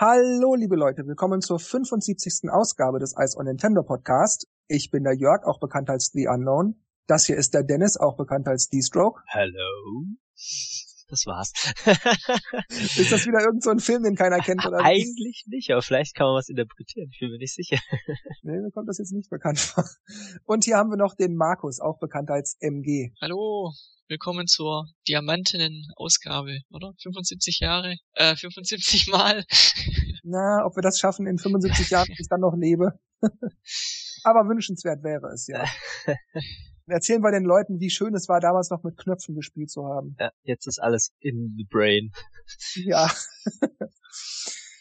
Hallo, liebe Leute, willkommen zur 75. Ausgabe des Ice on Nintendo Podcast. Ich bin der Jörg, auch bekannt als The Unknown. Das hier ist der Dennis, auch bekannt als D-Stroke. Hallo. Das war's. ist das wieder irgend so ein Film, den keiner kennt? Oder Eigentlich nicht, aber vielleicht kann man was interpretieren. Ich bin mir nicht sicher. nee, mir kommt das jetzt nicht bekannt vor. Und hier haben wir noch den Markus, auch bekannt als MG. Hallo, willkommen zur Diamantinnen-Ausgabe, oder? 75 Jahre, äh, 75 Mal. Na, ob wir das schaffen in 75 Jahren, bis ich dann noch lebe. Aber wünschenswert wäre es, ja. Erzählen wir den Leuten, wie schön es war, damals noch mit Knöpfen gespielt zu haben. Ja, jetzt ist alles in the brain. Ja.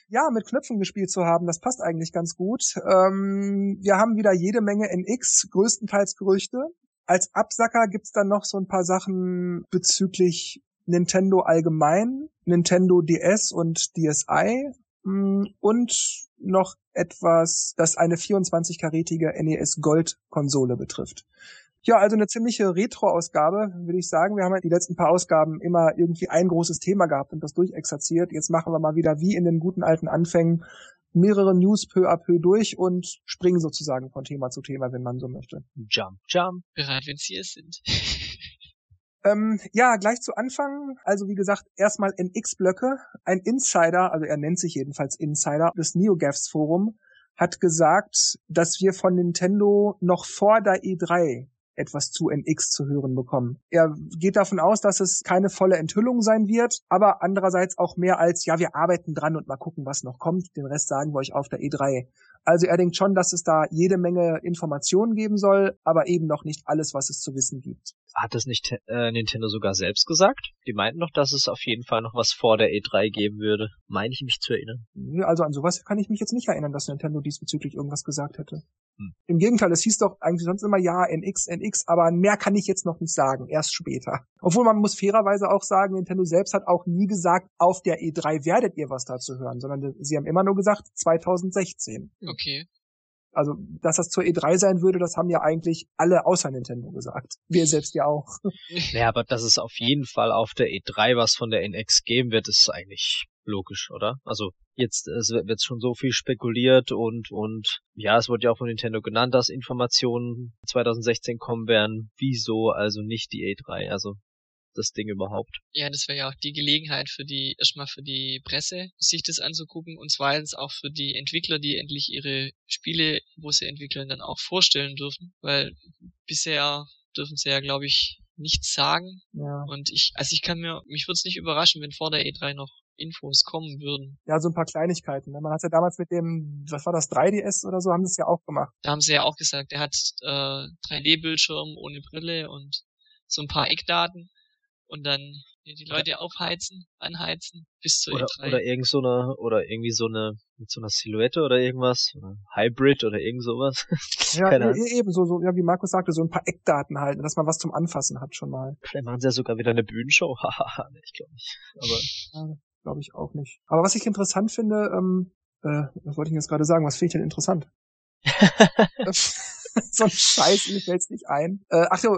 ja, mit Knöpfen gespielt zu haben, das passt eigentlich ganz gut. Ähm, wir haben wieder jede Menge NX, größtenteils Gerüchte. Als Absacker gibt's dann noch so ein paar Sachen bezüglich Nintendo allgemein, Nintendo DS und DSi mm, und noch etwas, das eine 24-karätige NES Gold Konsole betrifft. Ja, also eine ziemliche Retro-Ausgabe, würde ich sagen. Wir haben ja die letzten paar Ausgaben immer irgendwie ein großes Thema gehabt und das durchexerziert. Jetzt machen wir mal wieder wie in den guten alten Anfängen mehrere News peu à peu durch und springen sozusagen von Thema zu Thema, wenn man so möchte. Jump, jump. Bereit, wenn Sie es sind. Ähm, ja, gleich zu Anfang. Also wie gesagt, erstmal NX-Blöcke. Ein Insider, also er nennt sich jedenfalls Insider, des NeoGAFs Forum, hat gesagt, dass wir von Nintendo noch vor der E3 etwas zu NX zu hören bekommen. Er geht davon aus, dass es keine volle Enthüllung sein wird, aber andererseits auch mehr als, ja, wir arbeiten dran und mal gucken, was noch kommt. Den Rest sagen wir euch auf der E3. Also er denkt schon, dass es da jede Menge Informationen geben soll, aber eben noch nicht alles, was es zu wissen gibt. Hat es nicht äh, Nintendo sogar selbst gesagt? Die meinten doch, dass es auf jeden Fall noch was vor der E3 geben würde. Meine ich mich zu erinnern. Also an sowas kann ich mich jetzt nicht erinnern, dass Nintendo diesbezüglich irgendwas gesagt hätte. Hm. Im Gegenteil, es hieß doch eigentlich sonst immer ja, NX, NX, aber mehr kann ich jetzt noch nicht sagen, erst später. Obwohl man muss fairerweise auch sagen, Nintendo selbst hat auch nie gesagt, auf der E3 werdet ihr was dazu hören, sondern sie haben immer nur gesagt 2016. Okay. Also, dass das zur E3 sein würde, das haben ja eigentlich alle außer Nintendo gesagt. Wir selbst ja auch. Ja, aber dass es auf jeden Fall auf der E3 was von der NX geben wird, ist eigentlich logisch, oder? Also jetzt es wird schon so viel spekuliert und und ja, es wurde ja auch von Nintendo genannt, dass Informationen 2016 kommen werden. Wieso also nicht die E3? Also das Ding überhaupt. Ja, das wäre ja auch die Gelegenheit für die, erstmal für die Presse, sich das anzugucken und zweitens auch für die Entwickler, die endlich ihre Spiele, wo sie entwickeln, dann auch vorstellen dürfen, weil bisher dürfen sie ja, glaube ich, nichts sagen. Ja. Und ich, also ich kann mir, mich würde es nicht überraschen, wenn vor der E3 noch Infos kommen würden. Ja, so ein paar Kleinigkeiten. Ne? Man hat ja damals mit dem, was war das, 3DS oder so, haben sie es ja auch gemacht. Da haben sie ja auch gesagt, er hat äh, 3D-Bildschirm ohne Brille und so ein paar Eckdaten und dann die Leute aufheizen, anheizen bis zur oder, E3. Oder irgend so eine, oder irgendwie so eine, mit so einer Silhouette oder irgendwas, oder Hybrid oder irgend sowas. ja, Keine e eben so, so, ja, wie Markus sagte, so ein paar Eckdaten halten, dass man was zum Anfassen hat schon mal. Vielleicht machen sie ja sogar wieder eine Bühnenshow, hahaha, nee, ich glaube nicht. Aber. Ja, glaube ich auch nicht. Aber was ich interessant finde, ähm, äh, was wollte ich jetzt gerade sagen, was finde ich denn interessant? so ein Scheiß, mir fällt's nicht ein. Äh, ach so,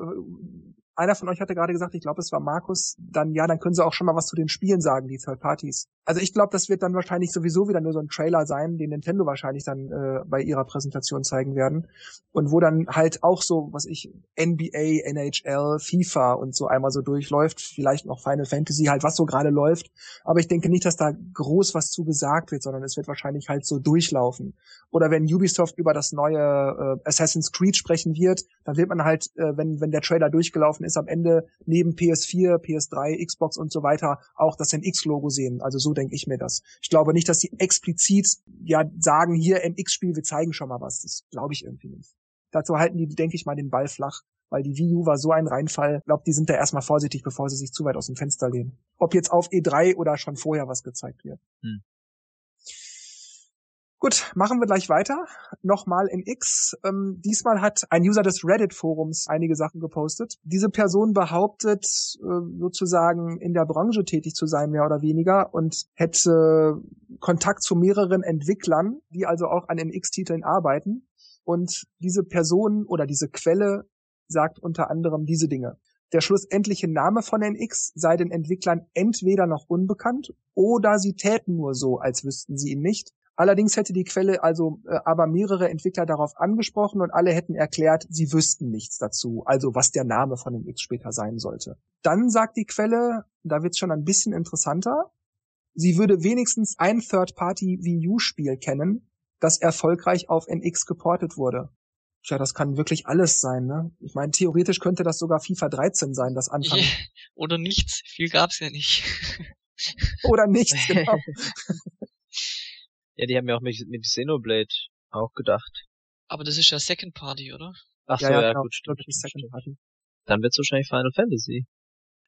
einer von euch hatte gerade gesagt, ich glaube, es war Markus, dann ja, dann können sie auch schon mal was zu den Spielen sagen, die Third Parties. Also ich glaube, das wird dann wahrscheinlich sowieso wieder nur so ein Trailer sein, den Nintendo wahrscheinlich dann äh, bei ihrer Präsentation zeigen werden. Und wo dann halt auch so, was ich, NBA, NHL, FIFA und so einmal so durchläuft, vielleicht noch Final Fantasy, halt was so gerade läuft. Aber ich denke nicht, dass da groß was zu gesagt wird, sondern es wird wahrscheinlich halt so durchlaufen. Oder wenn Ubisoft über das neue äh, Assassin's Creed sprechen wird, dann wird man halt, äh, wenn, wenn der Trailer durchgelaufen ist, ist am Ende neben PS4, PS3, Xbox und so weiter auch das NX-Logo sehen. Also so denke ich mir das. Ich glaube nicht, dass die explizit ja sagen, hier NX-Spiel, wir zeigen schon mal was. Das glaube ich irgendwie nicht. Dazu halten die, denke ich mal, den Ball flach, weil die Wii U war so ein Reinfall. Ich glaube, die sind da erstmal vorsichtig, bevor sie sich zu weit aus dem Fenster lehnen. Ob jetzt auf E3 oder schon vorher was gezeigt wird. Hm. Gut, machen wir gleich weiter. Nochmal in X. Ähm, diesmal hat ein User des Reddit-Forums einige Sachen gepostet. Diese Person behauptet, äh, sozusagen in der Branche tätig zu sein, mehr oder weniger, und hätte Kontakt zu mehreren Entwicklern, die also auch an NX-Titeln arbeiten. Und diese Person oder diese Quelle sagt unter anderem diese Dinge. Der schlussendliche Name von NX sei den Entwicklern entweder noch unbekannt oder sie täten nur so, als wüssten sie ihn nicht. Allerdings hätte die Quelle also äh, aber mehrere Entwickler darauf angesprochen und alle hätten erklärt, sie wüssten nichts dazu, also was der Name von NX später sein sollte. Dann sagt die Quelle, da wird's schon ein bisschen interessanter, sie würde wenigstens ein Third-Party Wii U-Spiel kennen, das erfolgreich auf NX geportet wurde. Tja, das kann wirklich alles sein, ne? Ich meine, theoretisch könnte das sogar FIFA 13 sein, das Anfang. Oder nichts. Viel gab's ja nicht. Oder nichts, genau. Ja, die haben ja auch mit, mit Xenoblade auch gedacht. Aber das ist ja Second Party, oder? Ach so, Ja, ja, ja, genau. gut, stimmt. Second. Party. Dann wird's wahrscheinlich Final Fantasy.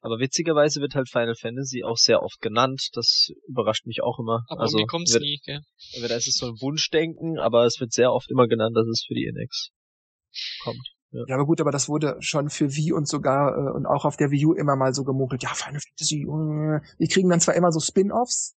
Aber witzigerweise wird halt Final Fantasy auch sehr oft genannt. Das überrascht mich auch immer. Aber also kommt's wird, nie, gell? entweder ist es so ein Wunschdenken, aber es wird sehr oft immer genannt, dass es für die NX kommt. Ja, aber gut, aber das wurde schon für Wii und sogar äh, und auch auf der Wii U immer mal so gemunkelt. Ja, Final Fantasy, äh, wir kriegen dann zwar immer so Spin-offs,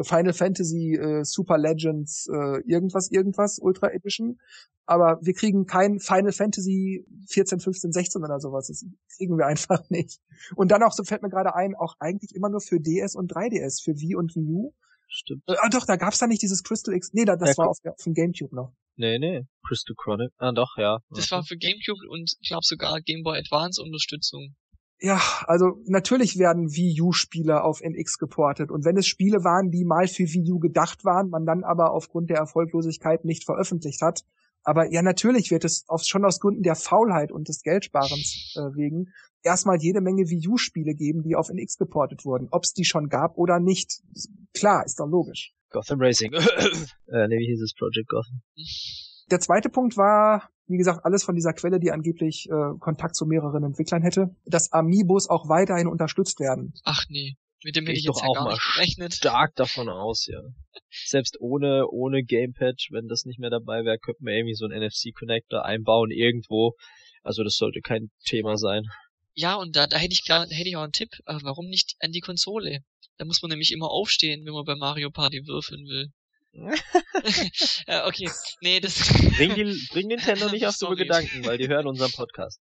Final Fantasy äh, Super Legends äh, irgendwas, irgendwas, Ultra Edition, aber wir kriegen kein Final Fantasy 14, 15, 16 oder sowas. Das kriegen wir einfach nicht. Und dann auch, so fällt mir gerade ein, auch eigentlich immer nur für DS und 3DS, für Wii und Wii U. Stimmt. Äh, ah doch, da gab's da nicht dieses Crystal X. Nee, da, das Ja, war auf, der, auf dem Gamecube noch. Nee, nee. Crystal Chronic. Ah, doch, ja. Das war für Gamecube und ich glaube sogar Game Boy Advance Unterstützung. Ja, also natürlich werden Wii U-Spiele auf NX geportet. Und wenn es Spiele waren, die mal für Wii U gedacht waren, man dann aber aufgrund der Erfolglosigkeit nicht veröffentlicht hat. Aber ja, natürlich wird es auf, schon aus Gründen der Faulheit und des Geldsparens äh, wegen erstmal jede Menge Wii U-Spiele geben, die auf NX geportet wurden. Ob es die schon gab oder nicht, klar, ist doch logisch. Gotham Racing. äh, nee, wie hieß es? Project Gotham. Der zweite Punkt war, wie gesagt, alles von dieser Quelle, die angeblich äh, Kontakt zu mehreren Entwicklern hätte, dass Amiibos auch weiterhin unterstützt werden. Ach nee, mit dem hätte Ich ich jetzt doch ja auch gar mal nicht gerechnet. Stark davon aus, ja. Selbst ohne, ohne Gamepad, wenn das nicht mehr dabei wäre, könnten wir irgendwie so einen NFC-Connector einbauen irgendwo. Also das sollte kein Thema sein. Ja, und da, da hätte ich klar, hätte ich auch einen Tipp. Äh, warum nicht an die Konsole? Da muss man nämlich immer aufstehen, wenn man bei Mario Party würfeln will. okay, nee, das. Bring, die, bring Nintendo nicht auf dumme. Gedanken, weil die hören unseren Podcast.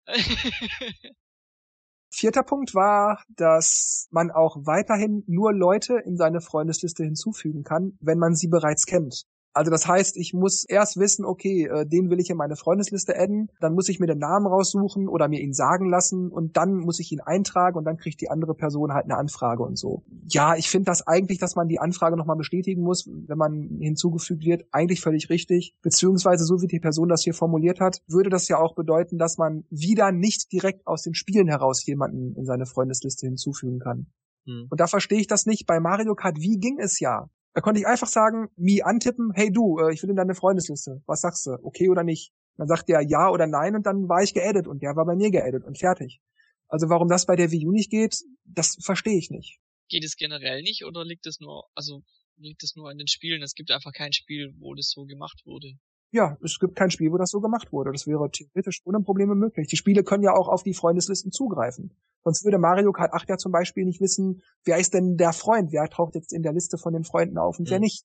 Vierter Punkt war, dass man auch weiterhin nur Leute in seine Freundesliste hinzufügen kann, wenn man sie bereits kennt. Also das heißt, ich muss erst wissen, okay, äh, den will ich in meine Freundesliste adden, dann muss ich mir den Namen raussuchen oder mir ihn sagen lassen und dann muss ich ihn eintragen und dann kriegt die andere Person halt eine Anfrage und so. Ja, ich finde das eigentlich, dass man die Anfrage nochmal bestätigen muss, wenn man hinzugefügt wird, eigentlich völlig richtig. Beziehungsweise so wie die Person das hier formuliert hat, würde das ja auch bedeuten, dass man wieder nicht direkt aus den Spielen heraus jemanden in seine Freundesliste hinzufügen kann. Hm. Und da verstehe ich das nicht. Bei Mario Kart, wie ging es ja? Da konnte ich einfach sagen, Mi antippen, hey du, äh, ich will in deine Freundesliste. Was sagst du? Okay oder nicht? Dann sagt der ja oder nein und dann war ich geaddet und der war bei mir geaddet und fertig. Also warum das bei der Wii U nicht geht, das verstehe ich nicht. Geht es generell nicht oder liegt es nur, also liegt es nur an den Spielen? Es gibt einfach kein Spiel, wo das so gemacht wurde. Ja, es gibt kein Spiel, wo das so gemacht wurde. Das wäre theoretisch ohne Probleme möglich. Die Spiele können ja auch auf die Freundeslisten zugreifen. Sonst würde Mario Kart 8 ja zum Beispiel nicht wissen, wer ist denn der Freund, wer taucht jetzt in der Liste von den Freunden auf und wer Mhm. nicht.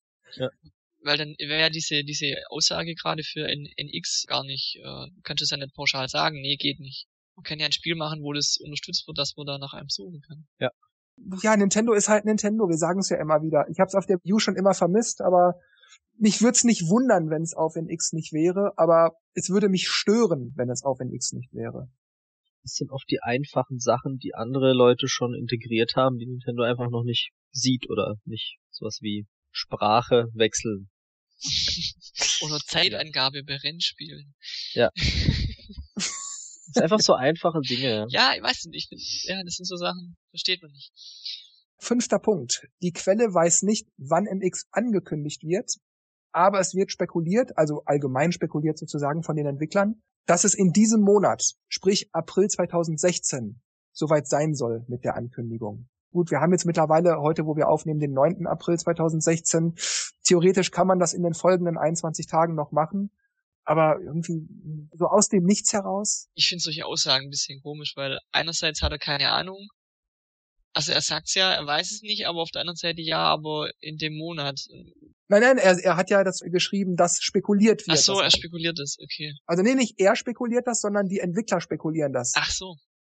Weil dann wäre ja diese, diese Aussage gerade für N NX gar nicht, äh, könnte es ja nicht pauschal sagen, nee, geht nicht. Man kann ja ein Spiel machen, wo das unterstützt wird, dass man da nach einem suchen kann. Ja, Nintendo ist halt Nintendo, wir sagen es ja immer wieder. Ich habe es auf der Wii U schon immer vermisst, aber mich würde es nicht wundern, wenn es auf NX nicht wäre, aber es würde mich stören, wenn es auf NX nicht wäre. Das sind oft die einfachen Sachen, die andere Leute schon integriert haben, die Nintendo einfach noch nicht sieht oder nicht. Sowas wie Sprache wechseln. Oder Zeitangabe bei Rennspielen. Ja. Das sind einfach so einfache Dinge. Ja, ich weiß nicht. Ich, ja, das sind so Sachen, versteht man nicht. Fünfter Punkt. Die Quelle weiß nicht, wann NX angekündigt wird, aber es wird spekuliert, also allgemein spekuliert sozusagen von den Entwicklern, dass es in diesem Monat, sprich April 2016, soweit sein soll mit der Ankündigung. Gut, wir haben jetzt mittlerweile heute, wo wir aufnehmen, den 9. April 2016. Theoretisch kann man das in den folgenden 21 Tagen noch machen. Aber irgendwie so aus dem Nichts heraus. Ich finde solche Aussagen ein bisschen komisch, weil einerseits hat er keine Ahnung. Also er sagt's ja, er weiß es nicht, aber auf der anderen Seite ja, aber in dem Monat. Nein, nein, er, er hat ja das geschrieben, dass spekuliert wird. Ach so, er spekuliert es, okay. Also nee, nicht er spekuliert das, sondern die Entwickler spekulieren das. Ach so.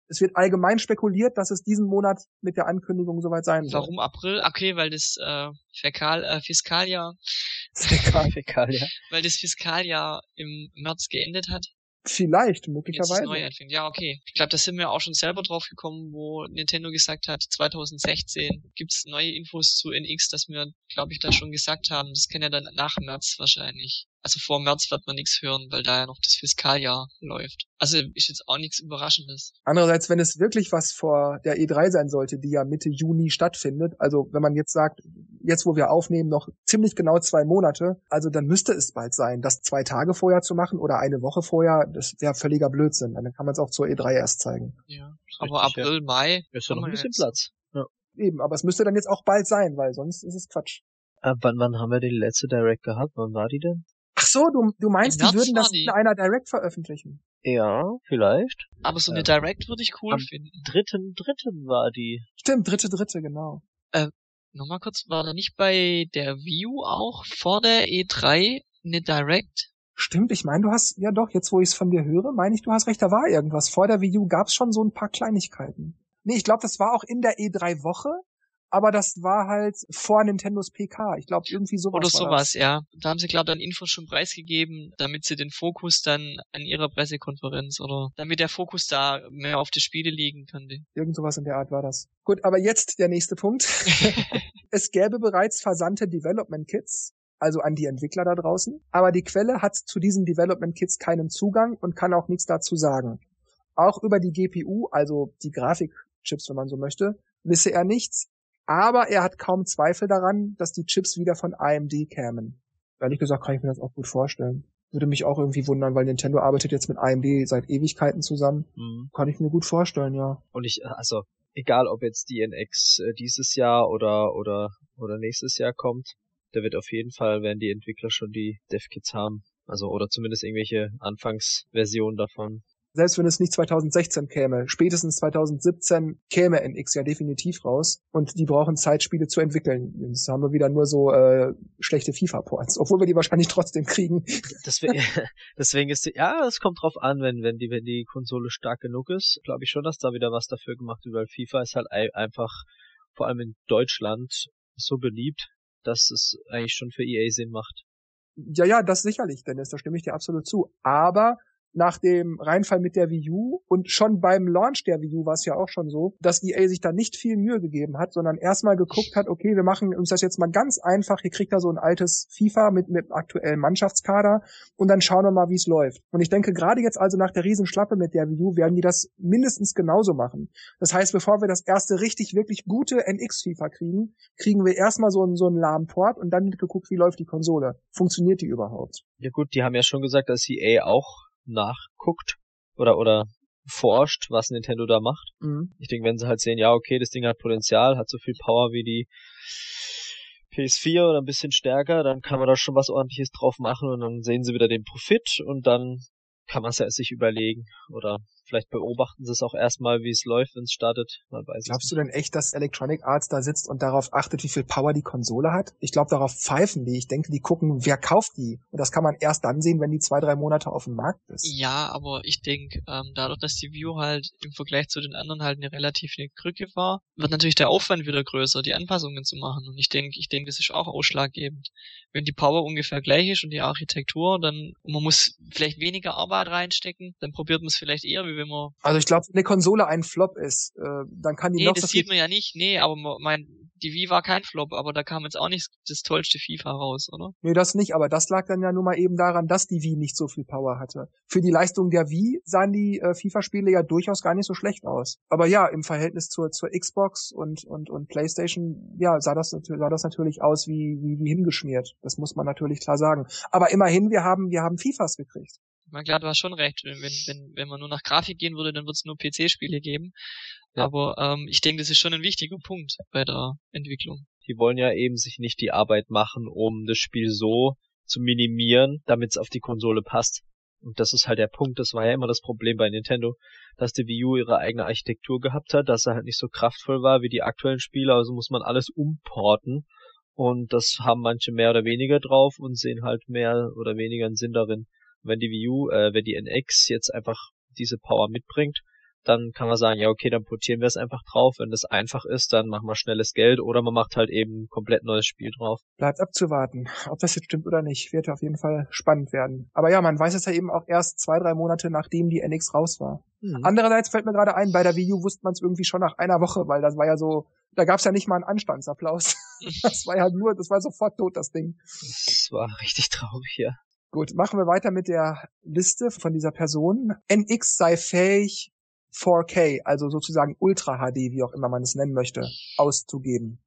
Es wird allgemein spekuliert, dass es diesen Monat mit der Ankündigung soweit sein soll. Warum April? Okay, weil das äh, Fäkal, äh, Fiskaljahr Fäkal, Fäkaljahr. weil das Fiskaljahr im März geendet hat. Vielleicht, möglicherweise. Neu anfängt. Ja, okay. Ich glaube, da sind wir auch schon selber drauf gekommen, wo Nintendo gesagt hat, 2016 gibt's neue Infos zu NX, dass wir, glaube ich, da schon gesagt haben. Das kann ja dann nach März wahrscheinlich also vor März wird man nichts hören, weil da ja noch das Fiskaljahr läuft. Also ist jetzt auch nichts Überraschendes. Andererseits, wenn es wirklich was vor der E3 sein sollte, die ja Mitte Juni stattfindet, also wenn man jetzt sagt, jetzt wo wir aufnehmen, noch ziemlich genau zwei Monate, also dann müsste es bald sein, das zwei Tage vorher zu machen oder eine Woche vorher, das wäre völliger Blödsinn. Dann kann man es auch zur E3 erst zeigen. Ja, aber Richtig, April, ja. Mai ist ja noch ein bisschen jetzt. Platz. Ja. Eben, aber es müsste dann jetzt auch bald sein, weil sonst ist es Quatsch. Äh, wann, wann haben wir die letzte Direct gehabt? Wann war die denn? Ach so, du, du meinst, die würden das in einer Direct veröffentlichen? Ja, vielleicht. Aber so eine Direct würde ich cool Am finden. Dritten, dritten war die. Stimmt, dritte, dritte, genau. Äh, nochmal kurz, war da nicht bei der View auch vor der E3 eine Direct? Stimmt, ich meine, du hast, ja doch, jetzt wo ich es von dir höre, meine ich, du hast recht, da war irgendwas. Vor der Wii U gab's schon so ein paar Kleinigkeiten. Nee, ich glaube, das war auch in der E3-Woche, aber das war halt vor Nintendos PK. Ich glaube, irgendwie sowas. Oder sowas, ja. Da haben sie, glaube ich, dann Infos schon preisgegeben, damit sie den Fokus dann an ihrer Pressekonferenz oder damit der Fokus da mehr auf die Spiele liegen könnte. Irgend sowas in der Art war das. Gut, aber jetzt der nächste Punkt. es gäbe bereits versandte Development Kits, also an die Entwickler da draußen, aber die Quelle hat zu diesen Development Kits keinen Zugang und kann auch nichts dazu sagen. Auch über die GPU, also die Grafikchips, wenn man so möchte, wisse er nichts, aber er hat kaum Zweifel daran, dass die Chips wieder von AMD kämen. Ehrlich gesagt kann ich mir das auch gut vorstellen. Würde mich auch irgendwie wundern, weil Nintendo arbeitet jetzt mit AMD seit Ewigkeiten zusammen. Mhm. Kann ich mir gut vorstellen, ja. Und ich, also, egal ob jetzt die NX äh, dieses Jahr oder, oder, oder nächstes Jahr kommt, da wird auf jeden Fall, werden die Entwickler schon die Dev-Kits haben. Also, oder zumindest irgendwelche Anfangsversionen davon selbst wenn es nicht 2016 käme, spätestens 2017 käme NX ja definitiv raus und die brauchen Zeit, Spiele zu entwickeln. Jetzt haben wir wieder nur so äh, schlechte FIFA-Ports, obwohl wir die wahrscheinlich trotzdem kriegen. Deswegen, deswegen ist die, ja, es kommt drauf an, wenn wenn die wenn die Konsole stark genug ist, glaube ich schon, dass da wieder was dafür gemacht wird, weil FIFA ist halt einfach vor allem in Deutschland so beliebt, dass es eigentlich schon für EA Sinn macht. Ja, ja, das sicherlich, Dennis, da stimme ich dir absolut zu. Aber nach dem Reinfall mit der Wii U und schon beim Launch der Wii U war es ja auch schon so, dass EA sich da nicht viel Mühe gegeben hat, sondern erstmal geguckt hat, okay, wir machen uns das jetzt mal ganz einfach, hier kriegt er so ein altes FIFA mit, mit aktuellem Mannschaftskader und dann schauen wir mal, wie es läuft. Und ich denke, gerade jetzt also nach der Riesenschlappe mit der Wii U werden die das mindestens genauso machen. Das heißt, bevor wir das erste richtig, wirklich gute NX-FIFA kriegen, kriegen wir erstmal so einen, so einen lahmen Port und dann geguckt, wie läuft die Konsole. Funktioniert die überhaupt? Ja gut, die haben ja schon gesagt, dass EA auch nachguckt oder oder forscht, was Nintendo da macht. Mhm. Ich denke, wenn sie halt sehen, ja, okay, das Ding hat Potenzial, hat so viel Power wie die PS4 oder ein bisschen stärker, dann kann man da schon was ordentliches drauf machen und dann sehen sie wieder den Profit und dann kann man es ja sich überlegen oder Vielleicht beobachten sie es auch erstmal, wie es läuft, wenn es startet. Man weiß Glaubst du denn echt, dass Electronic Arts da sitzt und darauf achtet, wie viel Power die Konsole hat? Ich glaube, darauf pfeifen die. Ich denke, die gucken, wer kauft die. Und das kann man erst dann sehen, wenn die zwei, drei Monate auf dem Markt ist. Ja, aber ich denke, ähm, dadurch, dass die View halt im Vergleich zu den anderen halt eine relativ eine Krücke war, wird natürlich der Aufwand wieder größer, die Anpassungen zu machen. Und ich denke, ich denke, das ist auch ausschlaggebend. Wenn die Power ungefähr gleich ist und die Architektur, dann man muss vielleicht weniger Arbeit reinstecken, dann probiert man es vielleicht eher, wie wenn man. Also ich glaube, wenn eine Konsole ein Flop ist, äh, dann kann die nee, noch das so sieht man ja nicht. Nee, aber mein die Wii war kein Flop, aber da kam jetzt auch nicht das tollste FIFA raus, oder? Nee, das nicht, aber das lag dann ja nur mal eben daran, dass die Wii nicht so viel Power hatte. Für die Leistung der Wii sahen die äh, FIFA-Spiele ja durchaus gar nicht so schlecht aus. Aber ja, im Verhältnis zur, zur Xbox und, und, und Playstation, ja, sah das, sah das natürlich aus wie, wie, wie hingeschmiert. Das muss man natürlich klar sagen. Aber immerhin, wir haben, wir haben FIFAs gekriegt. Man klar, du hast schon recht. Wenn, wenn, wenn man nur nach Grafik gehen würde, dann wird es nur PC-Spiele geben. Ja. Aber ähm, ich denke, das ist schon ein wichtiger Punkt bei der Entwicklung. Die wollen ja eben sich nicht die Arbeit machen, um das Spiel so zu minimieren, damit es auf die Konsole passt. Und das ist halt der Punkt, das war ja immer das Problem bei Nintendo, dass die Wii U ihre eigene Architektur gehabt hat, dass er halt nicht so kraftvoll war wie die aktuellen Spiele, also muss man alles umporten. Und das haben manche mehr oder weniger drauf und sehen halt mehr oder weniger einen Sinn darin. Wenn die Wii U, äh, wenn die NX jetzt einfach diese Power mitbringt, dann kann man sagen, ja okay, dann portieren wir es einfach drauf. Wenn das einfach ist, dann machen wir schnelles Geld oder man macht halt eben komplett neues Spiel drauf. Bleibt abzuwarten, ob das jetzt stimmt oder nicht. Wird auf jeden Fall spannend werden. Aber ja, man weiß es ja eben auch erst zwei, drei Monate nachdem die NX raus war. Mhm. Andererseits fällt mir gerade ein, bei der Wii U wusste man es irgendwie schon nach einer Woche, weil das war ja so, da gab's ja nicht mal einen Anstandsapplaus. das war ja nur, das war sofort tot, das Ding. Das war richtig traurig, ja. Gut, machen wir weiter mit der Liste von dieser Person. NX sei fähig, 4K, also sozusagen Ultra HD, wie auch immer man es nennen möchte, auszugeben.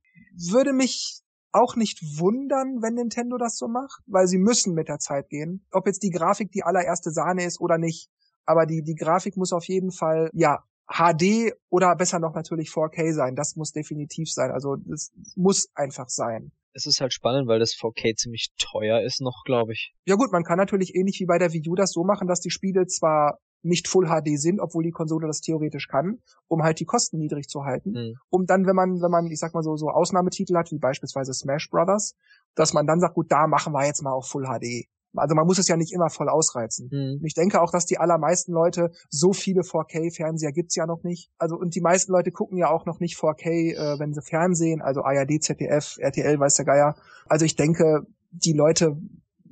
Würde mich auch nicht wundern, wenn Nintendo das so macht, weil sie müssen mit der Zeit gehen. Ob jetzt die Grafik die allererste Sahne ist oder nicht, aber die, die Grafik muss auf jeden Fall, ja, HD oder besser noch natürlich 4K sein. Das muss definitiv sein. Also das muss einfach sein. Es ist halt spannend, weil das 4K ziemlich teuer ist noch, glaube ich. Ja gut, man kann natürlich ähnlich wie bei der Wii U das so machen, dass die Spiele zwar nicht Full HD sind, obwohl die Konsole das theoretisch kann, um halt die Kosten niedrig zu halten. Mhm. Um dann, wenn man, wenn man, ich sag mal so, so Ausnahmetitel hat, wie beispielsweise Smash Brothers, dass man dann sagt, gut, da machen wir jetzt mal auch Full HD. Also man muss es ja nicht immer voll ausreizen. Mhm. Ich denke auch, dass die allermeisten Leute so viele 4K-Fernseher gibt's ja noch nicht. Also und die meisten Leute gucken ja auch noch nicht 4K, äh, wenn sie Fernsehen, also ARD, ZDF, RTL, weiß der Geier. Also ich denke, die Leute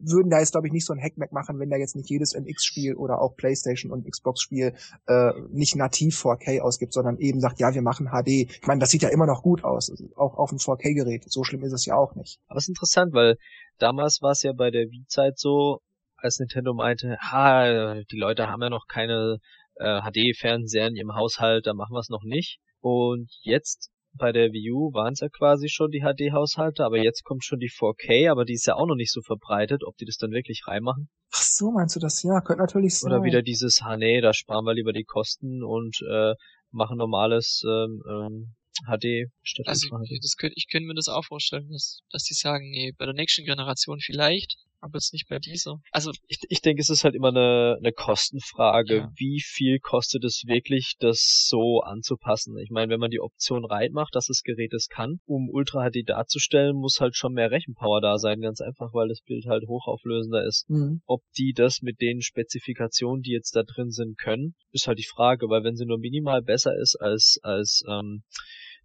würden da jetzt, glaube ich, nicht so ein Hackmack machen, wenn da jetzt nicht jedes NX-Spiel oder auch PlayStation und Xbox-Spiel äh, nicht nativ 4K ausgibt, sondern eben sagt, ja, wir machen HD. Ich meine, das sieht ja immer noch gut aus, auch auf einem 4K-Gerät. So schlimm ist es ja auch nicht. Aber es ist interessant, weil damals war es ja bei der Wii-Zeit so, als Nintendo meinte, ha, die Leute haben ja noch keine äh, HD-Fernseher in ihrem Haushalt, da machen wir es noch nicht. Und jetzt bei der Wii U waren es ja quasi schon die HD-Haushalte, aber jetzt kommt schon die 4K, aber die ist ja auch noch nicht so verbreitet, ob die das dann wirklich reinmachen. Ach so, meinst du das? Ja, könnte natürlich sein. Oder wieder dieses, ha nee, da sparen wir lieber die Kosten und äh, machen normales ähm, ähm, HD statt also, das könnte, ich könnte mir das auch vorstellen, dass, dass die sagen, nee, bei der nächsten Generation vielleicht, aber jetzt nicht bei dieser. Also ich, ich denke, es ist halt immer eine, eine Kostenfrage. Ja. Wie viel kostet es wirklich, das so anzupassen? Ich meine, wenn man die Option reinmacht, dass das Gerät es kann, um Ultra HD darzustellen, muss halt schon mehr Rechenpower da sein, ganz einfach, weil das Bild halt hochauflösender ist. Mhm. Ob die das mit den Spezifikationen, die jetzt da drin sind, können, ist halt die Frage, weil wenn sie nur minimal besser ist als als ähm,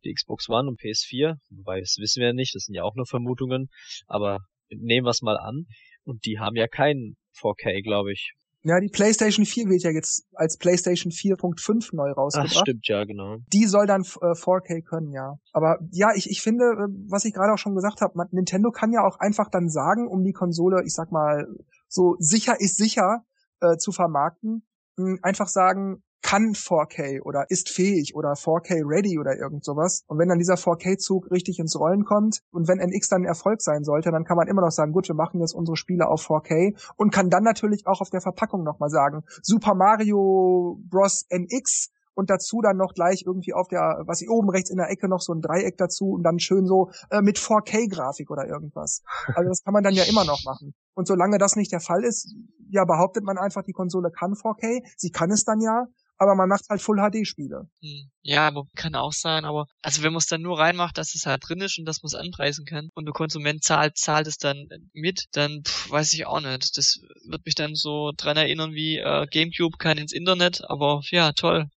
die Xbox One und PS4, wobei das wissen wir ja nicht, das sind ja auch nur Vermutungen, aber nehmen wir es mal an. Und die haben ja keinen 4K, glaube ich. Ja, die PlayStation 4 wird ja jetzt als PlayStation 4.5 neu rausgebracht. Ach, stimmt, ja, genau. Die soll dann äh, 4K können, ja. Aber ja, ich, ich finde, äh, was ich gerade auch schon gesagt habe, Nintendo kann ja auch einfach dann sagen, um die Konsole, ich sag mal, so sicher ist sicher äh, zu vermarkten, mh, einfach sagen, kann 4K oder ist fähig oder 4K ready oder irgend sowas. Und wenn dann dieser 4K-Zug richtig ins Rollen kommt und wenn NX dann ein Erfolg sein sollte, dann kann man immer noch sagen, gut, wir machen jetzt unsere Spiele auf 4K und kann dann natürlich auch auf der Verpackung nochmal sagen, Super Mario Bros. NX und dazu dann noch gleich irgendwie auf der, was ich oben rechts in der Ecke noch so ein Dreieck dazu und dann schön so äh, mit 4K-Grafik oder irgendwas. Also das kann man dann ja immer noch machen. Und solange das nicht der Fall ist, ja, behauptet man einfach, die Konsole kann 4K. Sie kann es dann ja, aber man macht halt Full HD Spiele. Hm. Ja, kann auch sein, aber also wenn man es dann nur reinmacht, dass es halt drin ist und dass man es anpreisen kann und der Konsument zahlt zahlt es dann mit, dann pff, weiß ich auch nicht. Das wird mich dann so dran erinnern wie äh, GameCube kann ins Internet, aber ja, toll.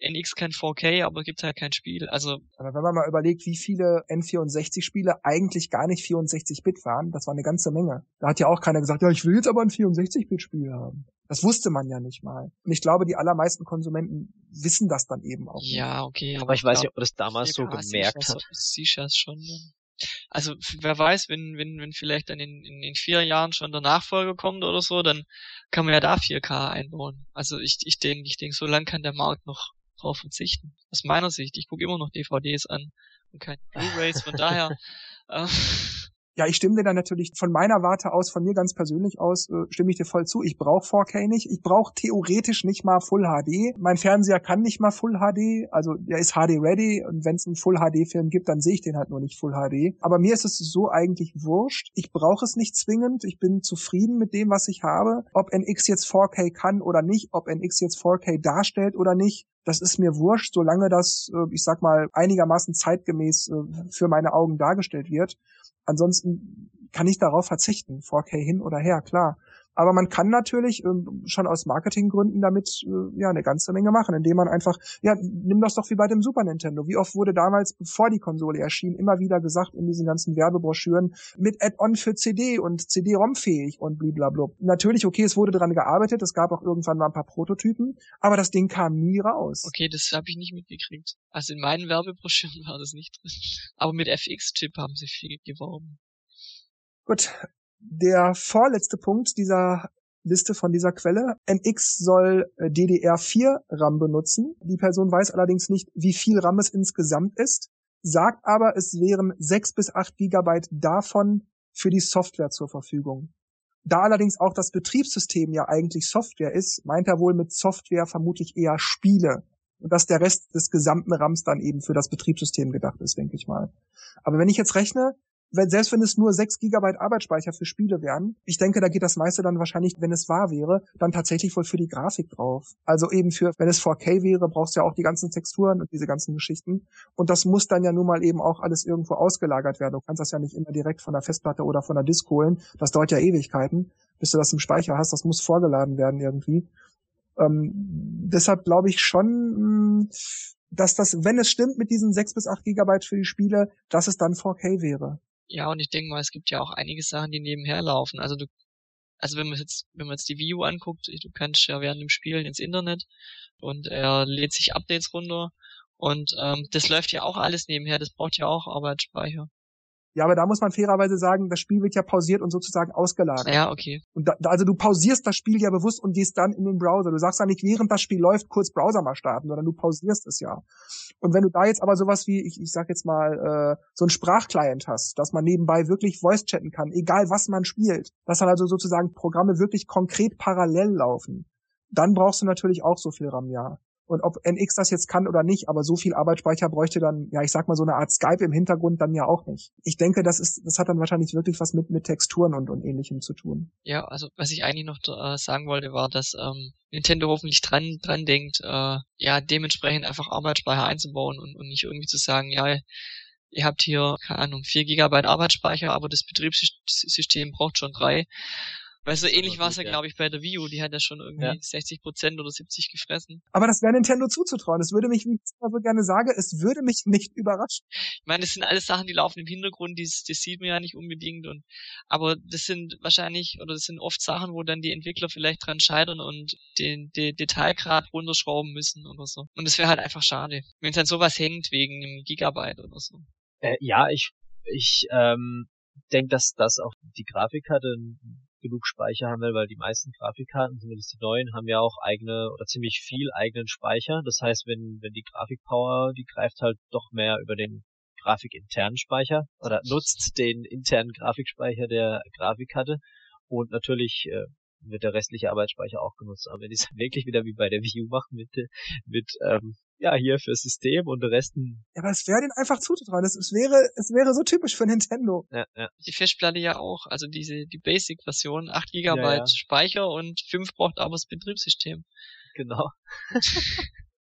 NX kein 4K, aber gibt halt kein Spiel. Also. Aber wenn man mal überlegt, wie viele N64-Spiele eigentlich gar nicht 64-Bit waren, das war eine ganze Menge. Da hat ja auch keiner gesagt, ja, ich will jetzt aber ein 64-Bit-Spiel haben. Das wusste man ja nicht mal. Und ich glaube, die allermeisten Konsumenten wissen das dann eben auch. Nicht. Ja, okay. Aber, aber ich weiß nicht, ob man das damals so gemerkt hat. Das schon. Also wer weiß, wenn, wenn, wenn vielleicht dann in, in, in vier Jahren schon der Nachfolger kommt oder so, dann kann man ja da 4K einbauen. Also ich, ich denke, ich denke, so lang kann der Markt noch drauf verzichten. Aus meiner Sicht, ich gucke immer noch DVDs an und keine Blu-rays, von daher. Äh, ja, ich stimme dir dann natürlich von meiner Warte aus, von mir ganz persönlich aus, äh, stimme ich dir voll zu. Ich brauche 4K nicht. Ich brauche theoretisch nicht mal Full HD. Mein Fernseher kann nicht mal Full HD. Also der ist HD ready und wenn es einen Full HD-Film gibt, dann sehe ich den halt nur nicht Full HD. Aber mir ist es so eigentlich wurscht. Ich brauche es nicht zwingend. Ich bin zufrieden mit dem, was ich habe. Ob NX jetzt 4K kann oder nicht, ob NX jetzt 4K darstellt oder nicht, das ist mir wurscht, solange das, äh, ich sag mal, einigermaßen zeitgemäß äh, für meine Augen dargestellt wird. Ansonsten kann ich darauf verzichten, 4K hin oder her, klar. Aber man kann natürlich ähm, schon aus Marketinggründen damit äh, ja eine ganze Menge machen, indem man einfach, ja, nimm das doch wie bei dem Super Nintendo. Wie oft wurde damals, bevor die Konsole erschien, immer wieder gesagt in diesen ganzen Werbebroschüren mit Add-on für CD und CD-ROM fähig und blablabla. Natürlich, okay, es wurde dran gearbeitet, es gab auch irgendwann mal ein paar Prototypen, aber das Ding kam nie raus. Okay, das habe ich nicht mitgekriegt. Also in meinen Werbebroschüren war das nicht drin. Aber mit FX-Chip haben sie viel geworben. Gut, der vorletzte Punkt dieser Liste von dieser Quelle. NX soll äh, DDR4 RAM benutzen. Die Person weiß allerdings nicht, wie viel RAM es insgesamt ist, sagt aber, es wären 6 bis 8 Gigabyte davon für die Software zur Verfügung. Da allerdings auch das Betriebssystem ja eigentlich Software ist, meint er wohl mit Software vermutlich eher Spiele. Und dass der Rest des gesamten RAMs dann eben für das Betriebssystem gedacht ist, denke ich mal. Aber wenn ich jetzt rechne, wenn, selbst wenn es nur 6 Gigabyte Arbeitsspeicher für Spiele wären, ich denke, da geht das meiste dann wahrscheinlich, wenn es wahr wäre, dann tatsächlich wohl für die Grafik drauf. Also eben für, wenn es 4K wäre, brauchst du ja auch die ganzen Texturen und diese ganzen Geschichten. Und das muss dann ja nun mal eben auch alles irgendwo ausgelagert werden. Du kannst das ja nicht immer direkt von der Festplatte oder von der Disk holen. Das dauert ja Ewigkeiten, bis du das im Speicher hast. Das muss vorgeladen werden irgendwie. Ähm, deshalb glaube ich schon, dass das, wenn es stimmt mit diesen 6 bis 8 Gigabyte für die Spiele, dass es dann 4K wäre. Ja, und ich denke mal, es gibt ja auch einige Sachen, die nebenher laufen. Also du, also wenn man jetzt, wenn man jetzt die View anguckt, du kannst ja während dem Spielen ins Internet und er lädt sich Updates runter und ähm, das läuft ja auch alles nebenher, das braucht ja auch Arbeitsspeicher. Ja, aber da muss man fairerweise sagen, das Spiel wird ja pausiert und sozusagen ausgelagert. Ja, okay. Und da, also du pausierst das Spiel ja bewusst und gehst dann in den Browser. Du sagst ja nicht, während das Spiel läuft, kurz Browser mal starten, sondern du pausierst es ja. Und wenn du da jetzt aber sowas wie, ich, ich sag jetzt mal, äh, so ein Sprachclient hast, dass man nebenbei wirklich Voice chatten kann, egal was man spielt, dass dann also sozusagen Programme wirklich konkret parallel laufen, dann brauchst du natürlich auch so viel RAM, ja. Und ob NX das jetzt kann oder nicht, aber so viel Arbeitsspeicher bräuchte dann, ja, ich sag mal, so eine Art Skype im Hintergrund dann ja auch nicht. Ich denke, das ist, das hat dann wahrscheinlich wirklich was mit, mit Texturen und, und ähnlichem zu tun. Ja, also was ich eigentlich noch äh, sagen wollte, war, dass ähm, Nintendo hoffentlich dran, dran denkt, äh, ja, dementsprechend einfach Arbeitsspeicher einzubauen und, und nicht irgendwie zu sagen, ja, ihr habt hier, keine Ahnung, 4 Gigabyte Arbeitsspeicher, aber das Betriebssystem braucht schon drei. Weil so ähnlich war es ja, glaube ich, bei der Wii U. Die hat ja schon irgendwie ja. 60 Prozent oder 70 gefressen. Aber das wäre Nintendo zuzutrauen. Es würde mich, wie ich immer so gerne sage, es würde mich nicht überraschen. Ich meine, das sind alles Sachen, die laufen im Hintergrund, das, das sieht man ja nicht unbedingt. Und aber das sind wahrscheinlich, oder das sind oft Sachen, wo dann die Entwickler vielleicht dran scheitern und den, den Detailgrad runterschrauben müssen oder so. Und es wäre halt einfach schade, wenn es an sowas hängt wegen einem Gigabyte oder so. Äh, ja, ich, ich ähm, denke, dass das auch die Grafikkarte genug Speicher haben will, weil die meisten Grafikkarten, zumindest die neuen, haben ja auch eigene oder ziemlich viel eigenen Speicher. Das heißt, wenn, wenn die Grafikpower, die greift halt doch mehr über den grafikinternen Speicher oder nutzt den internen Grafikspeicher der Grafikkarte und natürlich äh, wird der restliche Arbeitsspeicher auch genutzt. Aber wenn die es wirklich wieder wie bei der Wii U machen mit, mit ähm, ja, hier fürs System und Resten. Ja, aber es wäre denen einfach zuzutrauen. Es, es wäre, es wäre so typisch für Nintendo. Ja, ja. Die Festplatte ja auch. Also diese, die Basic-Version, 8 GB ja, ja. Speicher und 5 braucht aber das Betriebssystem. Genau.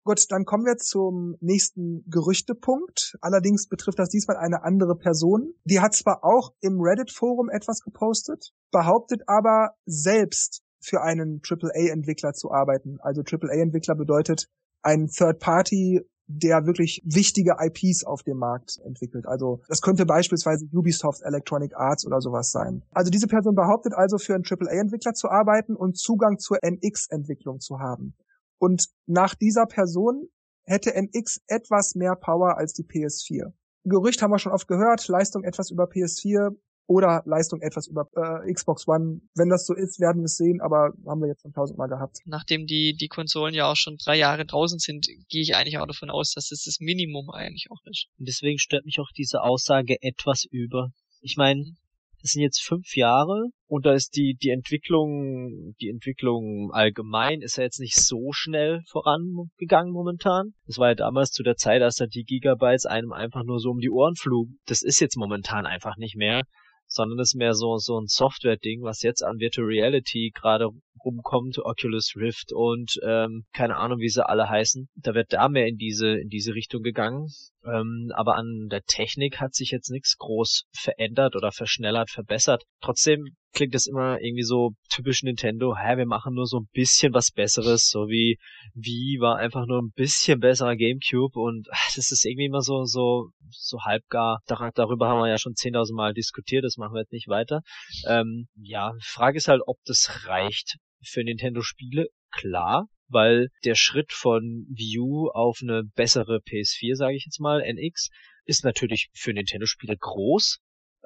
Gut, dann kommen wir zum nächsten Gerüchtepunkt. Allerdings betrifft das diesmal eine andere Person. Die hat zwar auch im Reddit-Forum etwas gepostet, behauptet aber selbst für einen AAA-Entwickler zu arbeiten. Also AAA-Entwickler bedeutet ein Third Party, der wirklich wichtige IPs auf dem Markt entwickelt. Also das könnte beispielsweise Ubisoft Electronic Arts oder sowas sein. Also diese Person behauptet also für einen AAA-Entwickler zu arbeiten und Zugang zur NX-Entwicklung zu haben. Und nach dieser Person hätte NX etwas mehr Power als die PS4. Gerücht haben wir schon oft gehört, Leistung etwas über PS4, oder Leistung etwas über äh, Xbox One. Wenn das so ist, werden wir es sehen, aber haben wir jetzt schon tausendmal gehabt. Nachdem die, die Konsolen ja auch schon drei Jahre draußen sind, gehe ich eigentlich auch davon aus, dass es das Minimum eigentlich auch ist. Und deswegen stört mich auch diese Aussage etwas über. Ich meine, das sind jetzt fünf Jahre und da ist die, die Entwicklung, die Entwicklung allgemein ist ja jetzt nicht so schnell vorangegangen momentan. Das war ja damals zu der Zeit, als da die Gigabytes einem einfach nur so um die Ohren flogen. Das ist jetzt momentan einfach nicht mehr sondern ist mehr so, so ein Software-Ding, was jetzt an Virtual Reality gerade rumkommt, Oculus Rift und ähm, keine Ahnung, wie sie alle heißen. Da wird da mehr in diese, in diese Richtung gegangen. Ähm, aber an der Technik hat sich jetzt nichts groß verändert oder verschnellert, verbessert. Trotzdem klingt das immer irgendwie so typisch Nintendo, hä, wir machen nur so ein bisschen was Besseres, so wie wie war einfach nur ein bisschen besserer Gamecube und ach, das ist irgendwie immer so so so halbgar. Darüber haben wir ja schon 10.000 Mal diskutiert, das machen wir jetzt nicht weiter. Ähm, ja, Frage ist halt, ob das reicht für Nintendo-Spiele. Klar, weil der Schritt von Wii U auf eine bessere PS4, sage ich jetzt mal, NX, ist natürlich für Nintendo-Spiele groß,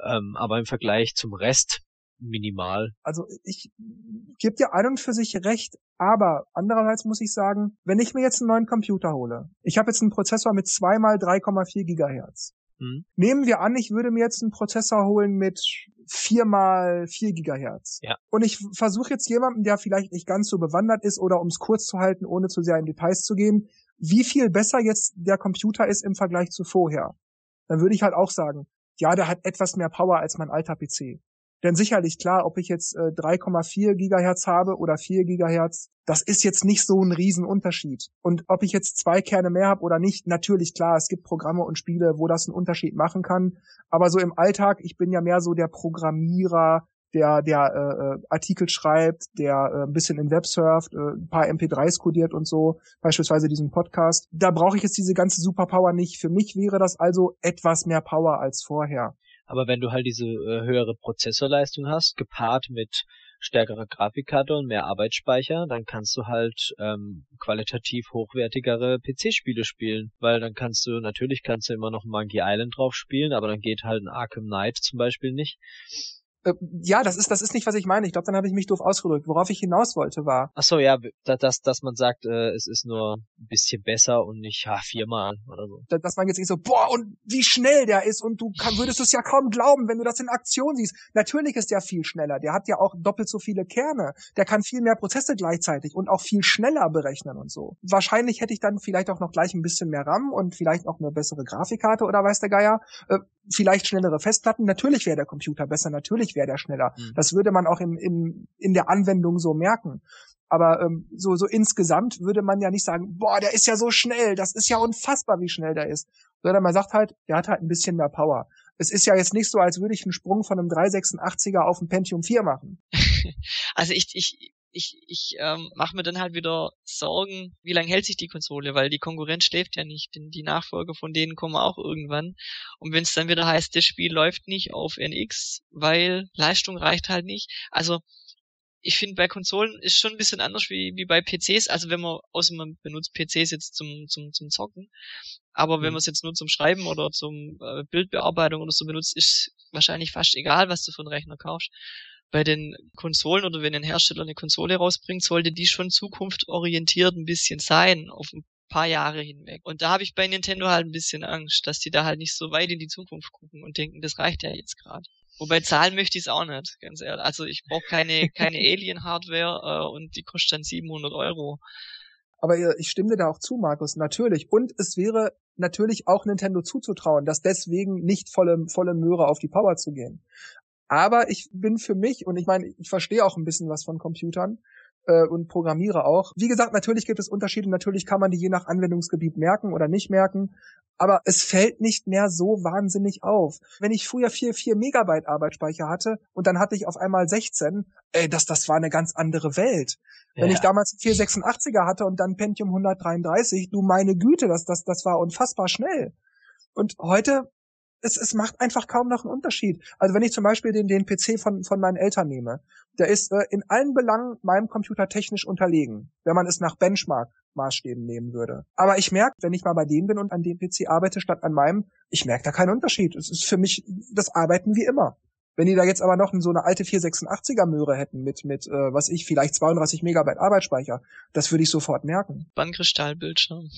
ähm, aber im Vergleich zum Rest minimal. Also ich gebe dir ein und für sich recht, aber andererseits muss ich sagen, wenn ich mir jetzt einen neuen Computer hole, ich habe jetzt einen Prozessor mit zweimal 3,4 Gigahertz. Hm. Nehmen wir an, ich würde mir jetzt einen Prozessor holen mit viermal vier Gigahertz. Ja. Und ich versuche jetzt jemanden, der vielleicht nicht ganz so bewandert ist oder um es kurz zu halten, ohne zu sehr in Details zu gehen, wie viel besser jetzt der Computer ist im Vergleich zu vorher. Dann würde ich halt auch sagen, ja, der hat etwas mehr Power als mein alter PC. Denn sicherlich klar, ob ich jetzt äh, 3,4 Gigahertz habe oder 4 Gigahertz, das ist jetzt nicht so ein Riesenunterschied. Und ob ich jetzt zwei Kerne mehr habe oder nicht, natürlich klar, es gibt Programme und Spiele, wo das einen Unterschied machen kann. Aber so im Alltag, ich bin ja mehr so der Programmierer, der der äh, äh Artikel schreibt, der äh, ein bisschen in Web surft, äh, ein paar MP3s kodiert und so, beispielsweise diesen Podcast. Da brauche ich jetzt diese ganze Superpower nicht. Für mich wäre das also etwas mehr Power als vorher. Aber wenn du halt diese äh, höhere Prozessorleistung hast, gepaart mit stärkerer Grafikkarte und mehr Arbeitsspeicher, dann kannst du halt ähm, qualitativ hochwertigere PC-Spiele spielen, weil dann kannst du, natürlich kannst du immer noch Monkey Island drauf spielen, aber dann geht halt ein Arkham Knight zum Beispiel nicht. Äh, ja, das ist das ist nicht, was ich meine. Ich glaube, dann habe ich mich doof ausgedrückt. Worauf ich hinaus wollte, war. Ach so, ja, dass dass man sagt, äh, es ist nur ein bisschen besser und nicht ja, viermal oder so. Dass man jetzt nicht so, boah, und wie schnell der ist und du kann, würdest es ja kaum glauben, wenn du das in Aktion siehst. Natürlich ist der viel schneller. Der hat ja auch doppelt so viele Kerne. Der kann viel mehr Prozesse gleichzeitig und auch viel schneller berechnen und so. Wahrscheinlich hätte ich dann vielleicht auch noch gleich ein bisschen mehr RAM und vielleicht noch eine bessere Grafikkarte oder weiß der Geier. Äh, vielleicht schnellere Festplatten. Natürlich wäre der Computer besser. Natürlich wäre der schneller. Mhm. Das würde man auch im, im, in der Anwendung so merken. Aber ähm, so, so insgesamt würde man ja nicht sagen, boah, der ist ja so schnell, das ist ja unfassbar, wie schnell der ist. Sondern man sagt halt, der hat halt ein bisschen mehr Power. Es ist ja jetzt nicht so, als würde ich einen Sprung von einem 386er auf ein Pentium 4 machen. Also ich, ich, ich, ich ähm, mache mir dann halt wieder Sorgen, wie lange hält sich die Konsole, weil die Konkurrenz schläft ja nicht, denn die Nachfolger von denen kommen auch irgendwann. Und wenn es dann wieder heißt, das Spiel läuft nicht auf NX, weil Leistung reicht halt nicht. Also ich finde bei Konsolen ist schon ein bisschen anders wie, wie bei PCs. Also wenn man, außer man benutzt PCs jetzt zum, zum, zum Zocken. Aber wenn mhm. man es jetzt nur zum Schreiben oder zum äh, Bildbearbeitung oder so benutzt, ist wahrscheinlich fast egal, was du für einen Rechner kaufst bei den Konsolen oder wenn ein Hersteller eine Konsole rausbringt, sollte die schon zukunftsorientiert ein bisschen sein, auf ein paar Jahre hinweg. Und da habe ich bei Nintendo halt ein bisschen Angst, dass die da halt nicht so weit in die Zukunft gucken und denken, das reicht ja jetzt gerade. Wobei zahlen möchte ich es auch nicht, ganz ehrlich. Also ich brauche keine, keine Alien-Hardware äh, und die kostet dann 700 Euro. Aber ich stimme dir da auch zu, Markus, natürlich. Und es wäre natürlich auch Nintendo zuzutrauen, dass deswegen nicht volle, volle Möhre auf die Power zu gehen. Aber ich bin für mich, und ich meine, ich verstehe auch ein bisschen was von Computern äh, und programmiere auch. Wie gesagt, natürlich gibt es Unterschiede, natürlich kann man die je nach Anwendungsgebiet merken oder nicht merken, aber es fällt nicht mehr so wahnsinnig auf. Wenn ich früher 4, 4 Megabyte Arbeitsspeicher hatte und dann hatte ich auf einmal 16, ey, das, das war eine ganz andere Welt. Ja. Wenn ich damals 486er hatte und dann Pentium 133, du meine Güte, das, das, das war unfassbar schnell. Und heute es, es macht einfach kaum noch einen Unterschied. Also wenn ich zum Beispiel den, den PC von, von meinen Eltern nehme, der ist äh, in allen Belangen meinem Computer technisch unterlegen, wenn man es nach Benchmark-Maßstäben nehmen würde. Aber ich merke, wenn ich mal bei denen bin und an dem PC arbeite statt an meinem, ich merke da keinen Unterschied. Es ist für mich das Arbeiten wie immer. Wenn die da jetzt aber noch so eine alte 486er Möhre hätten mit, mit, äh, was ich, vielleicht 32 Megabyte Arbeitsspeicher, das würde ich sofort merken. Bandkristallbildschirm.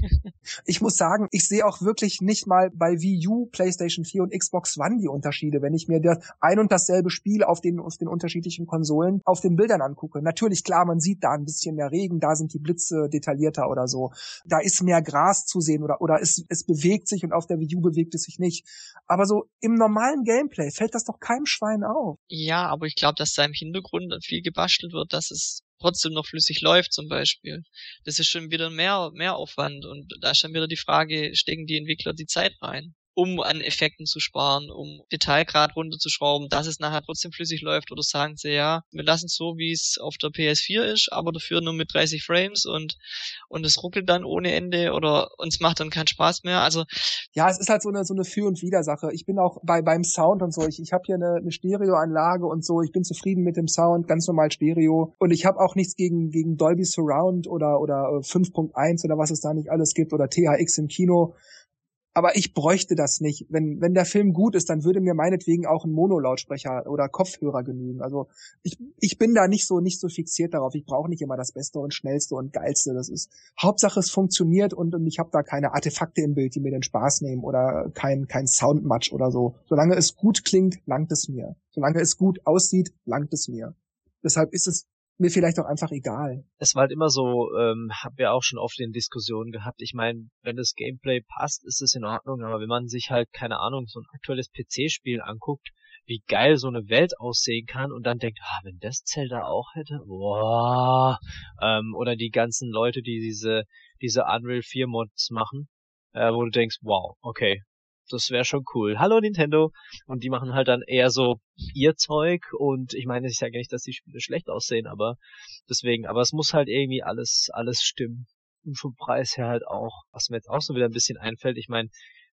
ich muss sagen, ich sehe auch wirklich nicht mal bei Wii U, PlayStation 4 und Xbox One die Unterschiede, wenn ich mir das ein und dasselbe Spiel auf den, auf den unterschiedlichen Konsolen auf den Bildern angucke. Natürlich, klar, man sieht da ein bisschen mehr Regen, da sind die Blitze detaillierter oder so. Da ist mehr Gras zu sehen oder, oder es, es bewegt sich und auf der Wii U bewegt es sich nicht. Aber so im normalen Gameplay fällt das doch keinem Schwein auf. Ja, aber ich glaube, dass da im Hintergrund viel gebastelt wird, dass es trotzdem noch flüssig läuft zum Beispiel. Das ist schon wieder mehr, mehr Aufwand und da ist dann wieder die Frage, stecken die Entwickler die Zeit rein? Um an Effekten zu sparen, um Detailgrad runterzuschrauben, dass es nachher trotzdem flüssig läuft oder sagen sie, ja, wir lassen es so, wie es auf der PS4 ist, aber dafür nur mit 30 Frames und, und es ruckelt dann ohne Ende oder uns macht dann keinen Spaß mehr. Also ja, es ist halt so eine so eine Für und Wider-Sache. Ich bin auch bei beim Sound und so. Ich, ich habe hier eine, eine Stereoanlage und so. Ich bin zufrieden mit dem Sound, ganz normal Stereo. Und ich habe auch nichts gegen gegen Dolby Surround oder oder 5.1 oder was es da nicht alles gibt oder THX im Kino aber ich bräuchte das nicht. Wenn, wenn der Film gut ist, dann würde mir meinetwegen auch ein Monolautsprecher oder Kopfhörer genügen. Also ich, ich bin da nicht so, nicht so fixiert darauf. Ich brauche nicht immer das Beste und Schnellste und Geilste. Das ist Hauptsache es funktioniert und, und ich habe da keine Artefakte im Bild, die mir den Spaß nehmen oder kein, kein Soundmatch oder so. Solange es gut klingt, langt es mir. Solange es gut aussieht, langt es mir. Deshalb ist es mir vielleicht auch einfach egal. Es war halt immer so, ähm, haben wir auch schon oft in Diskussionen gehabt. Ich meine, wenn das Gameplay passt, ist es in Ordnung, aber wenn man sich halt, keine Ahnung, so ein aktuelles PC-Spiel anguckt, wie geil so eine Welt aussehen kann und dann denkt, ah, wenn das Zelda auch hätte, boah, ähm, oder die ganzen Leute, die diese, diese Unreal 4 Mods machen, äh, wo du denkst, wow, okay, das wäre schon cool. Hallo Nintendo. Und die machen halt dann eher so ihr Zeug und ich meine, ich sage nicht, dass die Spiele schlecht aussehen, aber deswegen, aber es muss halt irgendwie alles, alles stimmen. Und vom Preis her halt auch. Was mir jetzt auch so wieder ein bisschen einfällt, ich meine,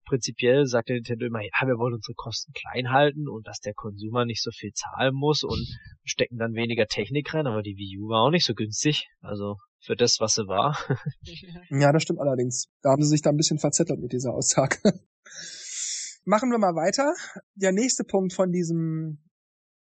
prinzipiell sagt der Nintendo immer, ja, wir wollen unsere Kosten klein halten und dass der Konsumer nicht so viel zahlen muss und stecken dann weniger Technik rein, aber die Wii U war auch nicht so günstig. Also für das, was sie war. ja, das stimmt allerdings. Da haben sie sich da ein bisschen verzettelt mit dieser Aussage. Machen wir mal weiter. Der nächste Punkt von diesem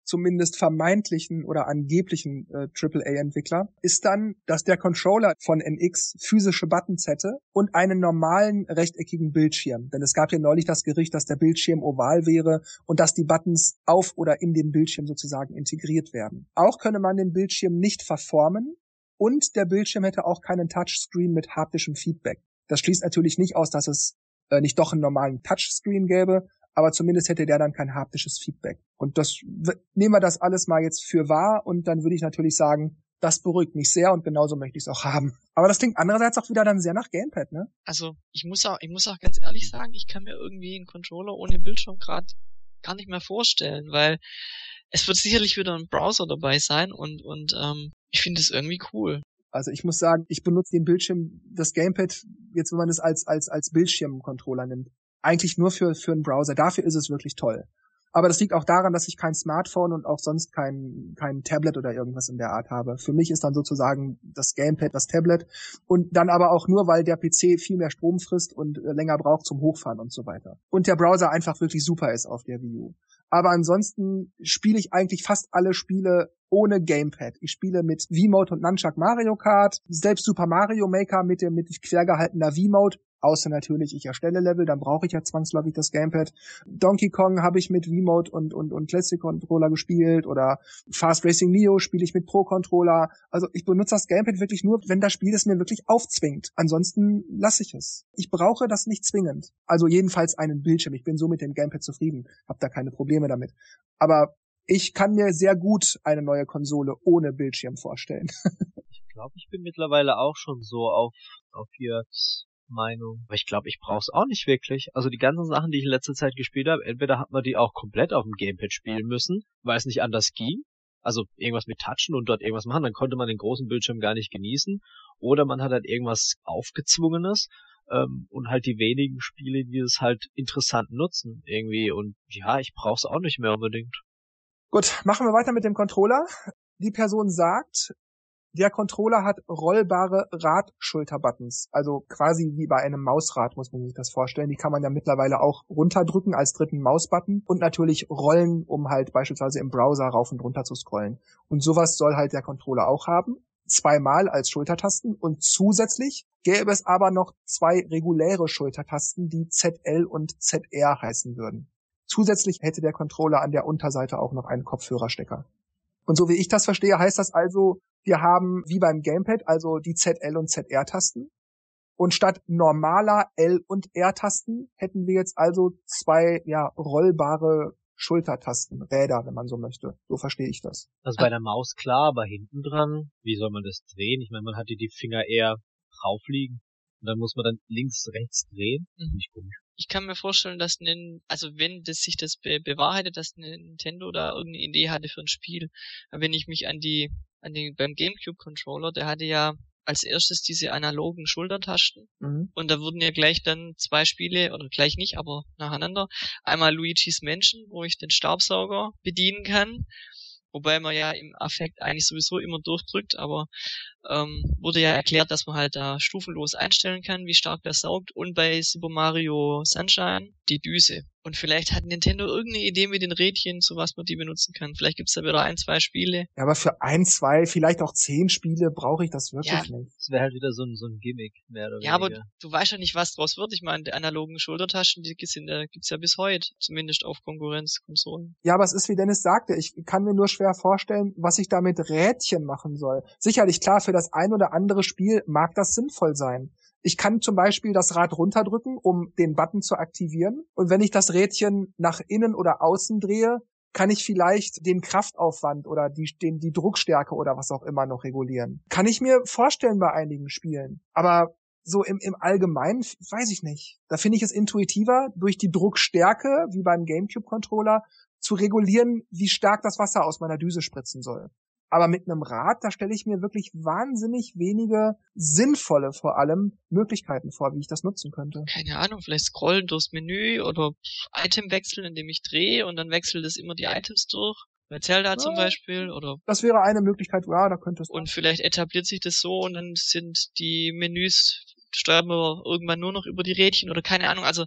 zumindest vermeintlichen oder angeblichen äh, AAA-Entwickler, ist dann, dass der Controller von NX physische Buttons hätte und einen normalen rechteckigen Bildschirm. Denn es gab ja neulich das Gerücht, dass der Bildschirm oval wäre und dass die Buttons auf oder in den Bildschirm sozusagen integriert werden. Auch könne man den Bildschirm nicht verformen und der Bildschirm hätte auch keinen Touchscreen mit haptischem Feedback. Das schließt natürlich nicht aus, dass es äh, nicht doch einen normalen Touchscreen gäbe, aber zumindest hätte der dann kein haptisches Feedback. Und das nehmen wir das alles mal jetzt für wahr und dann würde ich natürlich sagen, das beruhigt mich sehr und genauso möchte ich es auch haben. Aber das klingt andererseits auch wieder dann sehr nach Gamepad, ne? Also ich muss auch, ich muss auch ganz ehrlich sagen, ich kann mir irgendwie einen Controller ohne Bildschirm gerade gar nicht mehr vorstellen, weil es wird sicherlich wieder ein Browser dabei sein und und ähm, ich finde es irgendwie cool. Also ich muss sagen, ich benutze den Bildschirm, das Gamepad, jetzt wenn man es als, als, als Bildschirmcontroller nimmt, eigentlich nur für, für einen Browser. Dafür ist es wirklich toll. Aber das liegt auch daran, dass ich kein Smartphone und auch sonst kein, kein Tablet oder irgendwas in der Art habe. Für mich ist dann sozusagen das Gamepad das Tablet und dann aber auch nur, weil der PC viel mehr Strom frisst und äh, länger braucht zum Hochfahren und so weiter. Und der Browser einfach wirklich super ist auf der Wii U. Aber ansonsten spiele ich eigentlich fast alle Spiele ohne Gamepad. Ich spiele mit V-Mode und Nunchuck Mario Kart, selbst Super Mario Maker mit dem mit quer gehaltener V-Mode Außer natürlich, ich erstelle Level, dann brauche ich ja zwangsläufig das Gamepad. Donkey Kong habe ich mit V-Mode und, und, und Classic Controller gespielt oder Fast Racing Neo spiele ich mit Pro Controller. Also ich benutze das Gamepad wirklich nur, wenn das Spiel es mir wirklich aufzwingt. Ansonsten lasse ich es. Ich brauche das nicht zwingend. Also jedenfalls einen Bildschirm. Ich bin so mit dem Gamepad zufrieden, habe da keine Probleme damit. Aber ich kann mir sehr gut eine neue Konsole ohne Bildschirm vorstellen. ich glaube, ich bin mittlerweile auch schon so auf, auf Jörgs Meinung. Aber ich glaube, ich brauche es auch nicht wirklich. Also die ganzen Sachen, die ich in letzter Zeit gespielt habe, entweder hat man die auch komplett auf dem Gamepad spielen müssen, weil es nicht anders ging. Also irgendwas mit Touchen und dort irgendwas machen, dann konnte man den großen Bildschirm gar nicht genießen. Oder man hat halt irgendwas aufgezwungenes ähm, und halt die wenigen Spiele, die es halt interessant nutzen irgendwie. Und ja, ich brauche es auch nicht mehr unbedingt. Gut, machen wir weiter mit dem Controller. Die Person sagt, der Controller hat rollbare Radschulterbuttons, also quasi wie bei einem Mausrad muss man sich das vorstellen. Die kann man ja mittlerweile auch runterdrücken als dritten Mausbutton und natürlich rollen, um halt beispielsweise im Browser rauf und runter zu scrollen. Und sowas soll halt der Controller auch haben. Zweimal als Schultertasten und zusätzlich gäbe es aber noch zwei reguläre Schultertasten, die ZL und ZR heißen würden. Zusätzlich hätte der Controller an der Unterseite auch noch einen Kopfhörerstecker. Und so wie ich das verstehe, heißt das also, wir haben wie beim Gamepad also die ZL und ZR-Tasten. Und statt normaler L- und R-Tasten hätten wir jetzt also zwei ja, rollbare Schultertasten, Räder, wenn man so möchte. So verstehe ich das. Also bei der Maus klar, aber hinten dran, wie soll man das drehen? Ich meine, man hat hier die Finger eher drauf liegen und dann muss man dann links, rechts drehen. Mhm. Nicht komisch. ich kann mir vorstellen, dass ein, also wenn das sich das be bewahrheitet, dass Nintendo da irgendeine Idee hatte für ein Spiel, wenn ich mich an die, an den, beim GameCube Controller, der hatte ja als erstes diese analogen Schultertasten. Mhm. Und da wurden ja gleich dann zwei Spiele, oder gleich nicht, aber nacheinander. Einmal Luigi's Mansion, wo ich den Staubsauger bedienen kann. Wobei man ja im Affekt eigentlich sowieso immer durchdrückt, aber ähm, wurde ja erklärt, dass man halt da stufenlos einstellen kann, wie stark der saugt. Und bei Super Mario Sunshine die Düse. Und vielleicht hat Nintendo irgendeine Idee mit den Rädchen, so was man die benutzen kann. Vielleicht gibt's da wieder ein, zwei Spiele. Ja, aber für ein, zwei, vielleicht auch zehn Spiele brauche ich das wirklich ja. nicht. Das wäre halt wieder so ein, so ein Gimmick, mehr oder Ja, weniger. aber du weißt ja nicht, was draus wird. Ich meine, die analogen Schultertaschen, die gibt's ja bis heute, zumindest auf Konkurrenzkonsolen. Ja, aber es ist, wie Dennis sagte, ich kann mir nur schwer vorstellen, was ich da mit Rädchen machen soll. Sicherlich, klar, für das ein oder andere Spiel mag das sinnvoll sein. Ich kann zum Beispiel das Rad runterdrücken, um den Button zu aktivieren. Und wenn ich das Rädchen nach innen oder außen drehe, kann ich vielleicht den Kraftaufwand oder die, den, die Druckstärke oder was auch immer noch regulieren. Kann ich mir vorstellen bei einigen Spielen. Aber so im, im Allgemeinen weiß ich nicht. Da finde ich es intuitiver, durch die Druckstärke, wie beim GameCube-Controller, zu regulieren, wie stark das Wasser aus meiner Düse spritzen soll. Aber mit einem Rad, da stelle ich mir wirklich wahnsinnig wenige sinnvolle vor allem Möglichkeiten vor, wie ich das nutzen könnte. Keine Ahnung, vielleicht scrollen durchs Menü oder Item wechseln, indem ich drehe und dann wechselt es immer die Items durch. Bei Zelda ja, zum Beispiel oder. Das wäre eine Möglichkeit, ja, da könnte es. Und sein. vielleicht etabliert sich das so und dann sind die Menüs steuern wir irgendwann nur noch über die Rädchen oder keine Ahnung. Also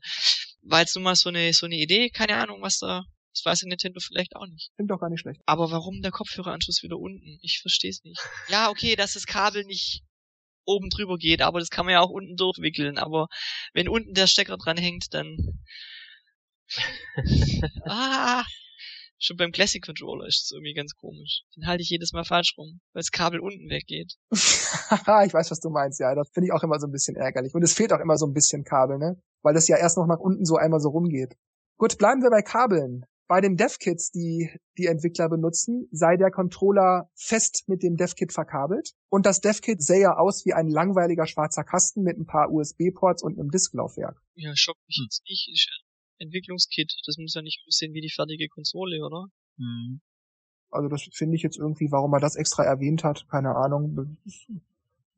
war jetzt nur mal so eine so eine Idee, keine Ahnung, was da das weiß Nintendo vielleicht auch nicht. Klingt doch gar nicht schlecht. Aber warum der Kopfhöreranschluss wieder unten? Ich verstehe es nicht. Ja, okay, dass das Kabel nicht oben drüber geht, aber das kann man ja auch unten durchwickeln. Aber wenn unten der Stecker dran hängt, dann. ah! Schon beim Classic Controller ist es irgendwie ganz komisch. Den halte ich jedes Mal falsch rum, weil das Kabel unten weggeht. ich weiß, was du meinst, ja. Das finde ich auch immer so ein bisschen ärgerlich. Und es fehlt auch immer so ein bisschen Kabel, ne? Weil das ja erst noch nach unten so einmal so rumgeht. Gut, bleiben wir bei Kabeln. Bei den DevKits, die die Entwickler benutzen, sei der Controller fest mit dem DevKit verkabelt und das DevKit sähe aus wie ein langweiliger schwarzer Kasten mit ein paar USB-Ports und einem Disklaufwerk. Ja, schockt mich jetzt nicht. Ist Entwicklungskit, das muss ja nicht aussehen wie die fertige Konsole, oder? Hm. Also das finde ich jetzt irgendwie, warum er das extra erwähnt hat, keine Ahnung.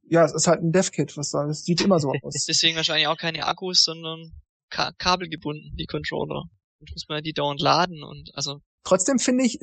Ja, es ist halt ein DevKit, was soll, es sieht immer so aus. Deswegen wahrscheinlich auch keine Akkus, sondern ka kabelgebunden, die Controller muss man die dauernd laden und also. Trotzdem finde ich,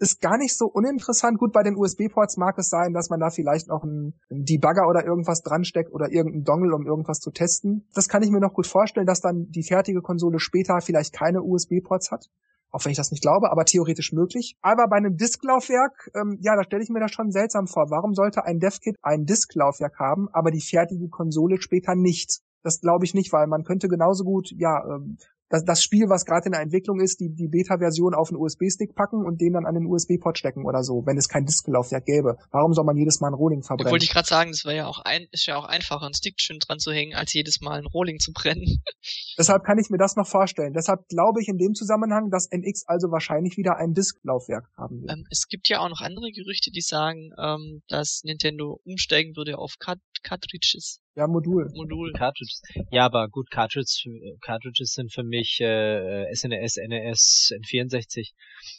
ist gar nicht so uninteressant. Gut, bei den USB-Ports mag es sein, dass man da vielleicht noch einen, Debugger oder irgendwas dransteckt oder irgendeinen Dongle, um irgendwas zu testen. Das kann ich mir noch gut vorstellen, dass dann die fertige Konsole später vielleicht keine USB-Ports hat. Auch wenn ich das nicht glaube, aber theoretisch möglich. Aber bei einem Disklaufwerk, ähm, ja, da stelle ich mir das schon seltsam vor. Warum sollte ein DevKit ein Disklaufwerk haben, aber die fertige Konsole später nicht? Das glaube ich nicht, weil man könnte genauso gut, ja, ähm, das, das Spiel, was gerade in der Entwicklung ist, die, die Beta-Version auf einen USB-Stick packen und den dann an den USB-Port stecken oder so, wenn es kein Disklaufwerk gäbe. Warum soll man jedes Mal ein Rohling verbrennen? Da wollte ich gerade sagen, das wäre ja auch ein, ist ja auch einfacher, ein Stick schön dran zu hängen, als jedes Mal ein Rohling zu brennen. Deshalb kann ich mir das noch vorstellen. Deshalb glaube ich in dem Zusammenhang, dass NX also wahrscheinlich wieder ein Disklaufwerk haben wird. Ähm, es gibt ja auch noch andere Gerüchte, die sagen, ähm, dass Nintendo umsteigen würde auf Cart Cartridges. Ja, Modul. Modul. Cartridges. Ja, aber gut, Cartridges, Cartridges sind für mich äh, SNES, NES, N64.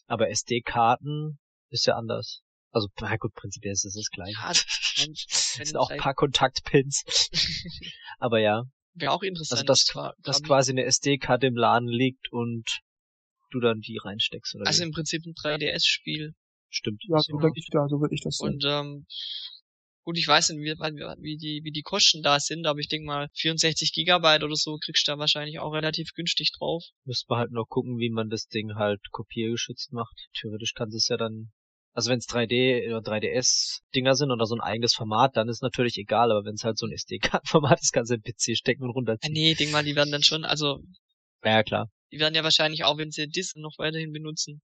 Aber SD-Karten ist ja anders. Also, na gut, prinzipiell ist es das gleiche. Ja, wenn sind auch ein paar Kontaktpins. aber ja. Wäre auch interessant. Also, dass, dass quasi eine SD-Karte im Laden liegt und du dann die reinsteckst. Oder also wie? im Prinzip ein 3DS-Spiel. Stimmt. Ja, so, so. Ich, ja, so würde ich das sehen. Und ähm, Gut, ich weiß nicht, wie, wie, die, wie die Kosten da sind, aber ich denke mal, 64 Gigabyte oder so kriegst du da wahrscheinlich auch relativ günstig drauf. Müsste man halt noch gucken, wie man das Ding halt kopiergeschützt macht. Theoretisch kannst du es ja dann, also wenn es 3D oder 3DS-Dinger sind oder so ein eigenes Format, dann ist natürlich egal, aber wenn es halt so ein SD-Format ist, kannst du den PC stecken und runterziehen. Ja, nee, denk mal, die werden dann schon, also. Ja, klar. Die werden ja wahrscheinlich auch, wenn sie Disk noch weiterhin benutzen,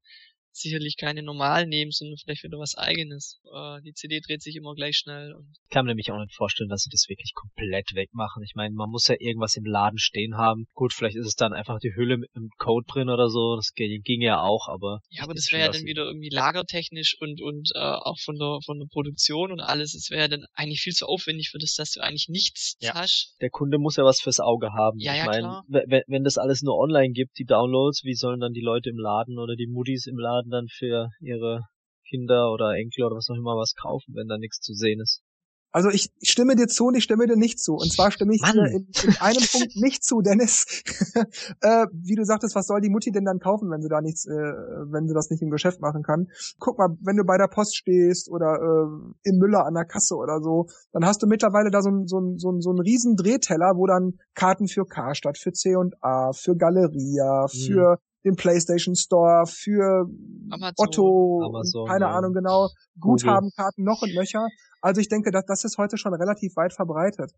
sicherlich keine normal nehmen, sondern vielleicht wieder was eigenes. Äh, die CD dreht sich immer gleich schnell. Und ich kann mir nämlich auch nicht vorstellen, dass sie das wirklich komplett wegmachen. Ich meine, man muss ja irgendwas im Laden stehen haben. Gut, vielleicht ist es dann einfach die Hülle mit einem Code drin oder so. Das ging ja auch, aber. Ja, aber das wäre ja dann wieder irgendwie lagertechnisch und und äh, auch von der von der Produktion und alles. Es wäre dann eigentlich viel zu aufwendig für das, dass du eigentlich nichts ja. hast. Der Kunde muss ja was fürs Auge haben. Ja, ja, ich meine, wenn, wenn das alles nur online gibt, die Downloads, wie sollen dann die Leute im Laden oder die Muttis im Laden dann für ihre Kinder oder Enkel oder was auch immer was kaufen, wenn da nichts zu sehen ist? Also ich stimme dir zu und ich stimme dir nicht zu. Und zwar stimme ich Mann. dir in, in einem Punkt nicht zu, Dennis. äh, wie du sagtest, was soll die Mutti denn dann kaufen, wenn sie da nichts, äh, wenn sie das nicht im Geschäft machen kann? Guck mal, wenn du bei der Post stehst oder äh, im Müller an der Kasse oder so, dann hast du mittlerweile da so ein so ein so ein, so ein riesen Drehteller, wo dann Karten für Karstadt, für C und A, für Galeria, mhm. für den PlayStation Store, für Amazon, Otto, Amazon, keine ja. Ahnung genau, Guthabenkarten noch und nöcher. Also ich denke, dass das ist heute schon relativ weit verbreitet.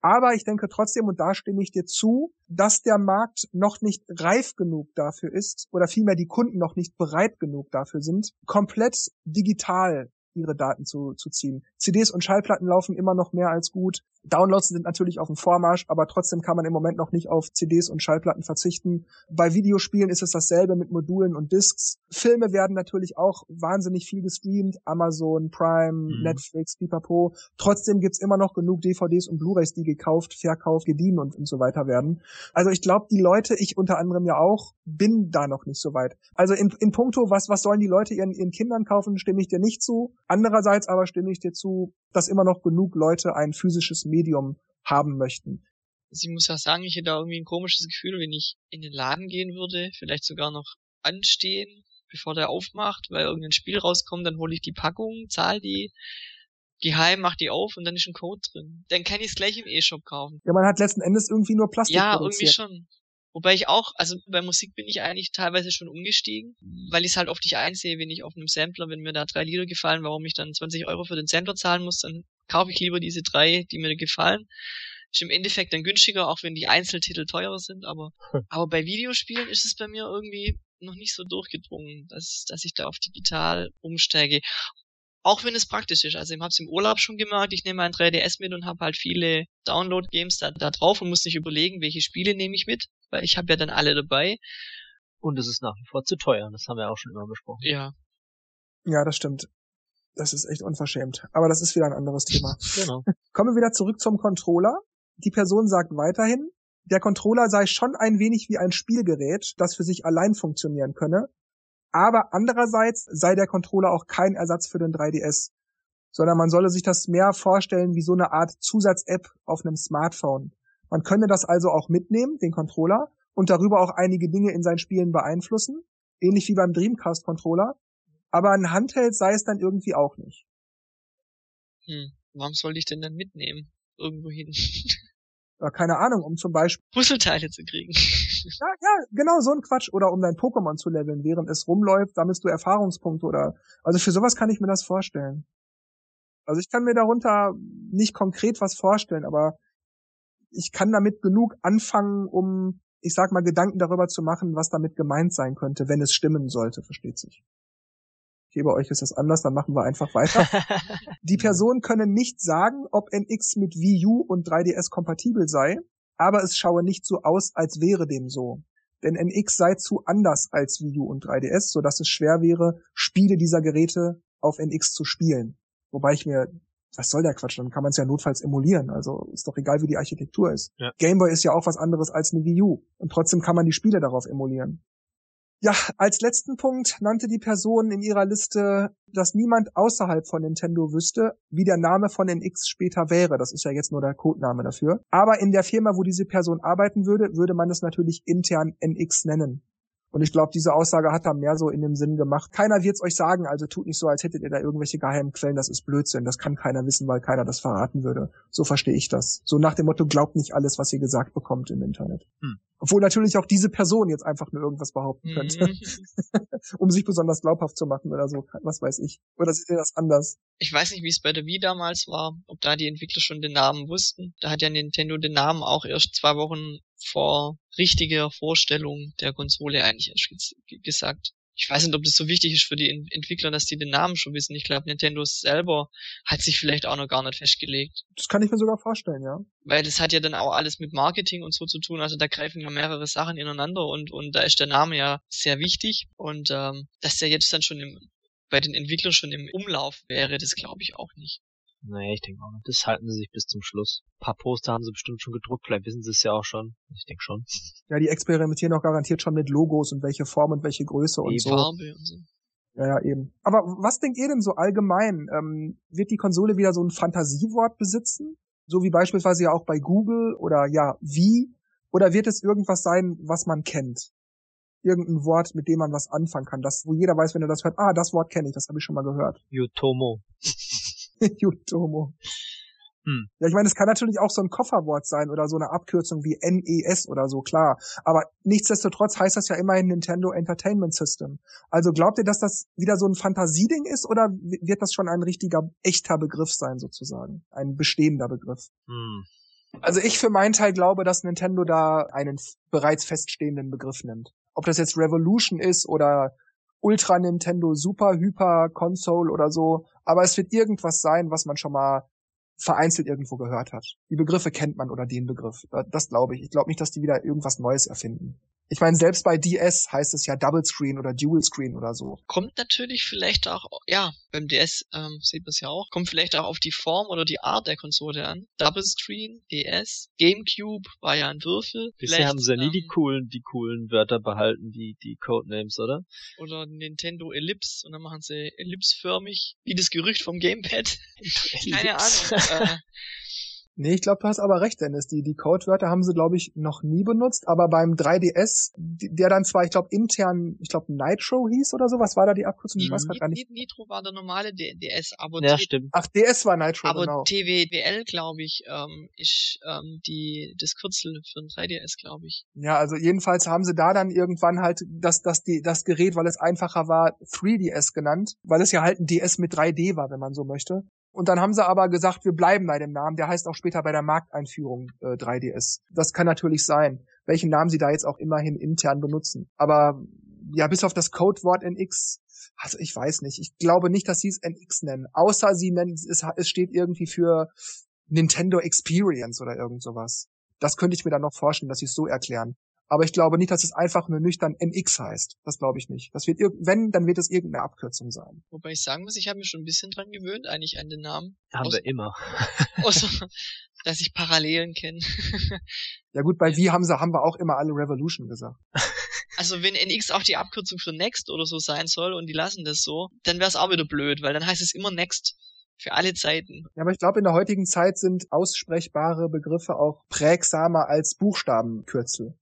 Aber ich denke trotzdem, und da stimme ich dir zu, dass der Markt noch nicht reif genug dafür ist, oder vielmehr die Kunden noch nicht bereit genug dafür sind, komplett digital ihre Daten zu, zu ziehen. CDs und Schallplatten laufen immer noch mehr als gut. Downloads sind natürlich auf dem Vormarsch, aber trotzdem kann man im Moment noch nicht auf CDs und Schallplatten verzichten. Bei Videospielen ist es dasselbe mit Modulen und Discs. Filme werden natürlich auch wahnsinnig viel gestreamt. Amazon, Prime, mhm. Netflix, Pipapo. Trotzdem gibt's immer noch genug DVDs und Blu-rays, die gekauft, verkauft, gediehen und, und so weiter werden. Also ich glaube, die Leute, ich unter anderem ja auch, bin da noch nicht so weit. Also in, in puncto, was, was sollen die Leute ihren, ihren Kindern kaufen, stimme ich dir nicht zu. Andererseits aber stimme ich dir zu, dass immer noch genug Leute ein physisches Medium haben möchten. Also ich muss auch sagen, ich hätte da irgendwie ein komisches Gefühl, wenn ich in den Laden gehen würde, vielleicht sogar noch anstehen, bevor der aufmacht, weil irgendein Spiel rauskommt, dann hole ich die Packung, zahle die, geheim, mach die auf und dann ist ein Code drin. Dann kann ich es gleich im E-Shop kaufen. Ja, man hat letzten Endes irgendwie nur Plastik Ja, produziert. irgendwie schon. Wobei ich auch, also bei Musik bin ich eigentlich teilweise schon umgestiegen, weil ich es halt oft nicht einsehe, wenn ich auf einem Sampler, wenn mir da drei Lieder gefallen, warum ich dann 20 Euro für den Sampler zahlen muss, dann kaufe ich lieber diese drei, die mir gefallen. Ist im Endeffekt dann günstiger, auch wenn die Einzeltitel teurer sind, aber, aber bei Videospielen ist es bei mir irgendwie noch nicht so durchgedrungen, dass, dass ich da auf digital umsteige. Auch wenn es praktisch ist. Also ich habe es im Urlaub schon gemerkt, ich nehme mein 3DS mit und habe halt viele Download-Games da, da drauf und muss nicht überlegen, welche Spiele nehme ich mit, weil ich habe ja dann alle dabei. Und es ist nach wie vor zu teuer, das haben wir auch schon immer besprochen. Ja. Ja, das stimmt. Das ist echt unverschämt. Aber das ist wieder ein anderes Thema. Genau. Kommen wir wieder zurück zum Controller. Die Person sagt weiterhin, der Controller sei schon ein wenig wie ein Spielgerät, das für sich allein funktionieren könne, aber andererseits sei der Controller auch kein Ersatz für den 3DS, sondern man solle sich das mehr vorstellen wie so eine Art Zusatz-App auf einem Smartphone. Man könne das also auch mitnehmen, den Controller, und darüber auch einige Dinge in seinen Spielen beeinflussen, ähnlich wie beim Dreamcast-Controller, aber ein Handheld sei es dann irgendwie auch nicht. Hm, warum soll ich denn dann mitnehmen? Irgendwo hin? Ja, keine Ahnung, um zum Beispiel Puzzleteile zu kriegen. Ja, ja, genau, so ein Quatsch. Oder um dein Pokémon zu leveln, während es rumläuft, sammelst du Erfahrungspunkte oder. Also für sowas kann ich mir das vorstellen. Also ich kann mir darunter nicht konkret was vorstellen, aber ich kann damit genug anfangen, um, ich sag mal, Gedanken darüber zu machen, was damit gemeint sein könnte, wenn es stimmen sollte, versteht sich. Okay, bei euch ist das anders, dann machen wir einfach weiter. Die Personen können nicht sagen, ob NX mit Wii U und 3DS kompatibel sei, aber es schaue nicht so aus, als wäre dem so. Denn NX sei zu anders als Wii U und 3DS, so dass es schwer wäre, Spiele dieser Geräte auf NX zu spielen. Wobei ich mir, was soll der Quatsch, dann kann man es ja notfalls emulieren. Also ist doch egal, wie die Architektur ist. Ja. Gameboy ist ja auch was anderes als eine Wii U. Und trotzdem kann man die Spiele darauf emulieren. Ja, als letzten Punkt nannte die Person in ihrer Liste, dass niemand außerhalb von Nintendo wüsste, wie der Name von NX später wäre. Das ist ja jetzt nur der Codename dafür. Aber in der Firma, wo diese Person arbeiten würde, würde man es natürlich intern NX nennen. Und ich glaube, diese Aussage hat da mehr so in dem Sinn gemacht. Keiner wird's euch sagen, also tut nicht so, als hättet ihr da irgendwelche geheimen Quellen, das ist Blödsinn. Das kann keiner wissen, weil keiner das verraten würde. So verstehe ich das. So nach dem Motto, glaubt nicht alles, was ihr gesagt bekommt im Internet. Hm. Obwohl natürlich auch diese Person jetzt einfach nur irgendwas behaupten könnte, mhm. um sich besonders glaubhaft zu machen oder so, was weiß ich. Oder seht ihr das anders? Ich weiß nicht, wie es bei der Wii damals war, ob da die Entwickler schon den Namen wussten. Da hat ja Nintendo den Namen auch erst zwei Wochen vor richtiger Vorstellung der Konsole eigentlich gesagt. ich weiß nicht, ob das so wichtig ist für die Entwickler, dass die den Namen schon wissen. Ich glaube, Nintendo selber hat sich vielleicht auch noch gar nicht festgelegt. Das kann ich mir sogar vorstellen, ja. Weil das hat ja dann auch alles mit Marketing und so zu tun. Also da greifen ja mehrere Sachen ineinander und, und da ist der Name ja sehr wichtig. Und ähm, dass der jetzt dann schon im, bei den Entwicklern schon im Umlauf wäre, das glaube ich auch nicht. Nee, ich denke auch nicht. Das halten sie sich bis zum Schluss. Ein paar Poster haben sie bestimmt schon gedruckt, vielleicht wissen sie es ja auch schon. Ich denke schon. Ja, die experimentieren auch garantiert schon mit Logos und welche Form und welche Größe die und so. Farbe und so. Ja, ja, eben. Aber was denkt ihr denn so allgemein? Ähm, wird die Konsole wieder so ein Fantasiewort besitzen? So wie beispielsweise ja auch bei Google oder ja, wie? Oder wird es irgendwas sein, was man kennt? Irgendein Wort, mit dem man was anfangen kann, das, wo jeder weiß, wenn er das hört, ah, das Wort kenne ich, das habe ich schon mal gehört. Yutomo. Jutomo. Hm. Ja, ich meine, es kann natürlich auch so ein Kofferwort sein oder so eine Abkürzung wie NES oder so, klar. Aber nichtsdestotrotz heißt das ja immerhin Nintendo Entertainment System. Also glaubt ihr, dass das wieder so ein Fantasieding ist oder wird das schon ein richtiger, echter Begriff sein sozusagen? Ein bestehender Begriff? Hm. Also ich für meinen Teil glaube, dass Nintendo da einen bereits feststehenden Begriff nimmt. Ob das jetzt Revolution ist oder Ultra Nintendo Super Hyper Console oder so, aber es wird irgendwas sein, was man schon mal vereinzelt irgendwo gehört hat. Die Begriffe kennt man oder den Begriff. Das glaube ich. Ich glaube nicht, dass die wieder irgendwas Neues erfinden. Ich meine, selbst bei DS heißt es ja Double Screen oder Dual Screen oder so. Kommt natürlich vielleicht auch, ja, beim DS ähm, sieht man es ja auch, kommt vielleicht auch auf die Form oder die Art der Konsole an. Double Screen, DS, GameCube war ja ein Würfel. Bisher Vielleicht, haben sie ja nie ähm, die coolen, die coolen Wörter behalten, die, die Codenames, oder? Oder Nintendo Ellipse und dann machen sie ellipsförmig, wie das Gerücht vom Gamepad. Keine Ahnung. äh, Nee, ich glaube, du hast aber recht, Dennis. Die, die Codewörter haben sie, glaube ich, noch nie benutzt, aber beim 3DS, die- der dann zwar, ich glaube, intern, ich glaube, Nitro hieß oder so, was war da die Abkürzung? Ich weiß grad gar nicht. Nitro war der normale DS, aber, Ja, stimmt. Ach, DS war Nitro, aber genau. TWL, glaube ich, ähm, ist ähm, die das Kürzel für ein 3DS, glaube ich. Ja, also jedenfalls haben sie da dann irgendwann halt das, das, die, das Gerät, weil es einfacher war, 3DS genannt, weil es ja halt ein DS mit 3D war, wenn man so möchte. Und dann haben sie aber gesagt, wir bleiben bei dem Namen. Der heißt auch später bei der Markteinführung äh, 3DS. Das kann natürlich sein, welchen Namen sie da jetzt auch immerhin intern benutzen. Aber ja, bis auf das Codewort NX, also ich weiß nicht. Ich glaube nicht, dass sie es NX nennen. Außer sie nennen es, es steht irgendwie für Nintendo Experience oder irgend sowas. Das könnte ich mir dann noch vorstellen, dass sie es so erklären. Aber ich glaube nicht, dass es einfach nur nüchtern NX heißt. Das glaube ich nicht. Das wird wenn, dann wird es irgendeine Abkürzung sein. Wobei ich sagen muss, ich habe mich schon ein bisschen dran gewöhnt, eigentlich an den Namen. Haben Aus- wir immer. Außer, dass ich Parallelen kenne. Ja gut, bei wie haben sie, haben wir auch immer alle Revolution gesagt. Also wenn NX auch die Abkürzung für Next oder so sein soll und die lassen das so, dann wäre es auch wieder blöd, weil dann heißt es immer Next. Für alle Zeiten. Ja, aber ich glaube, in der heutigen Zeit sind aussprechbare Begriffe auch prägsamer als Buchstabenkürzel.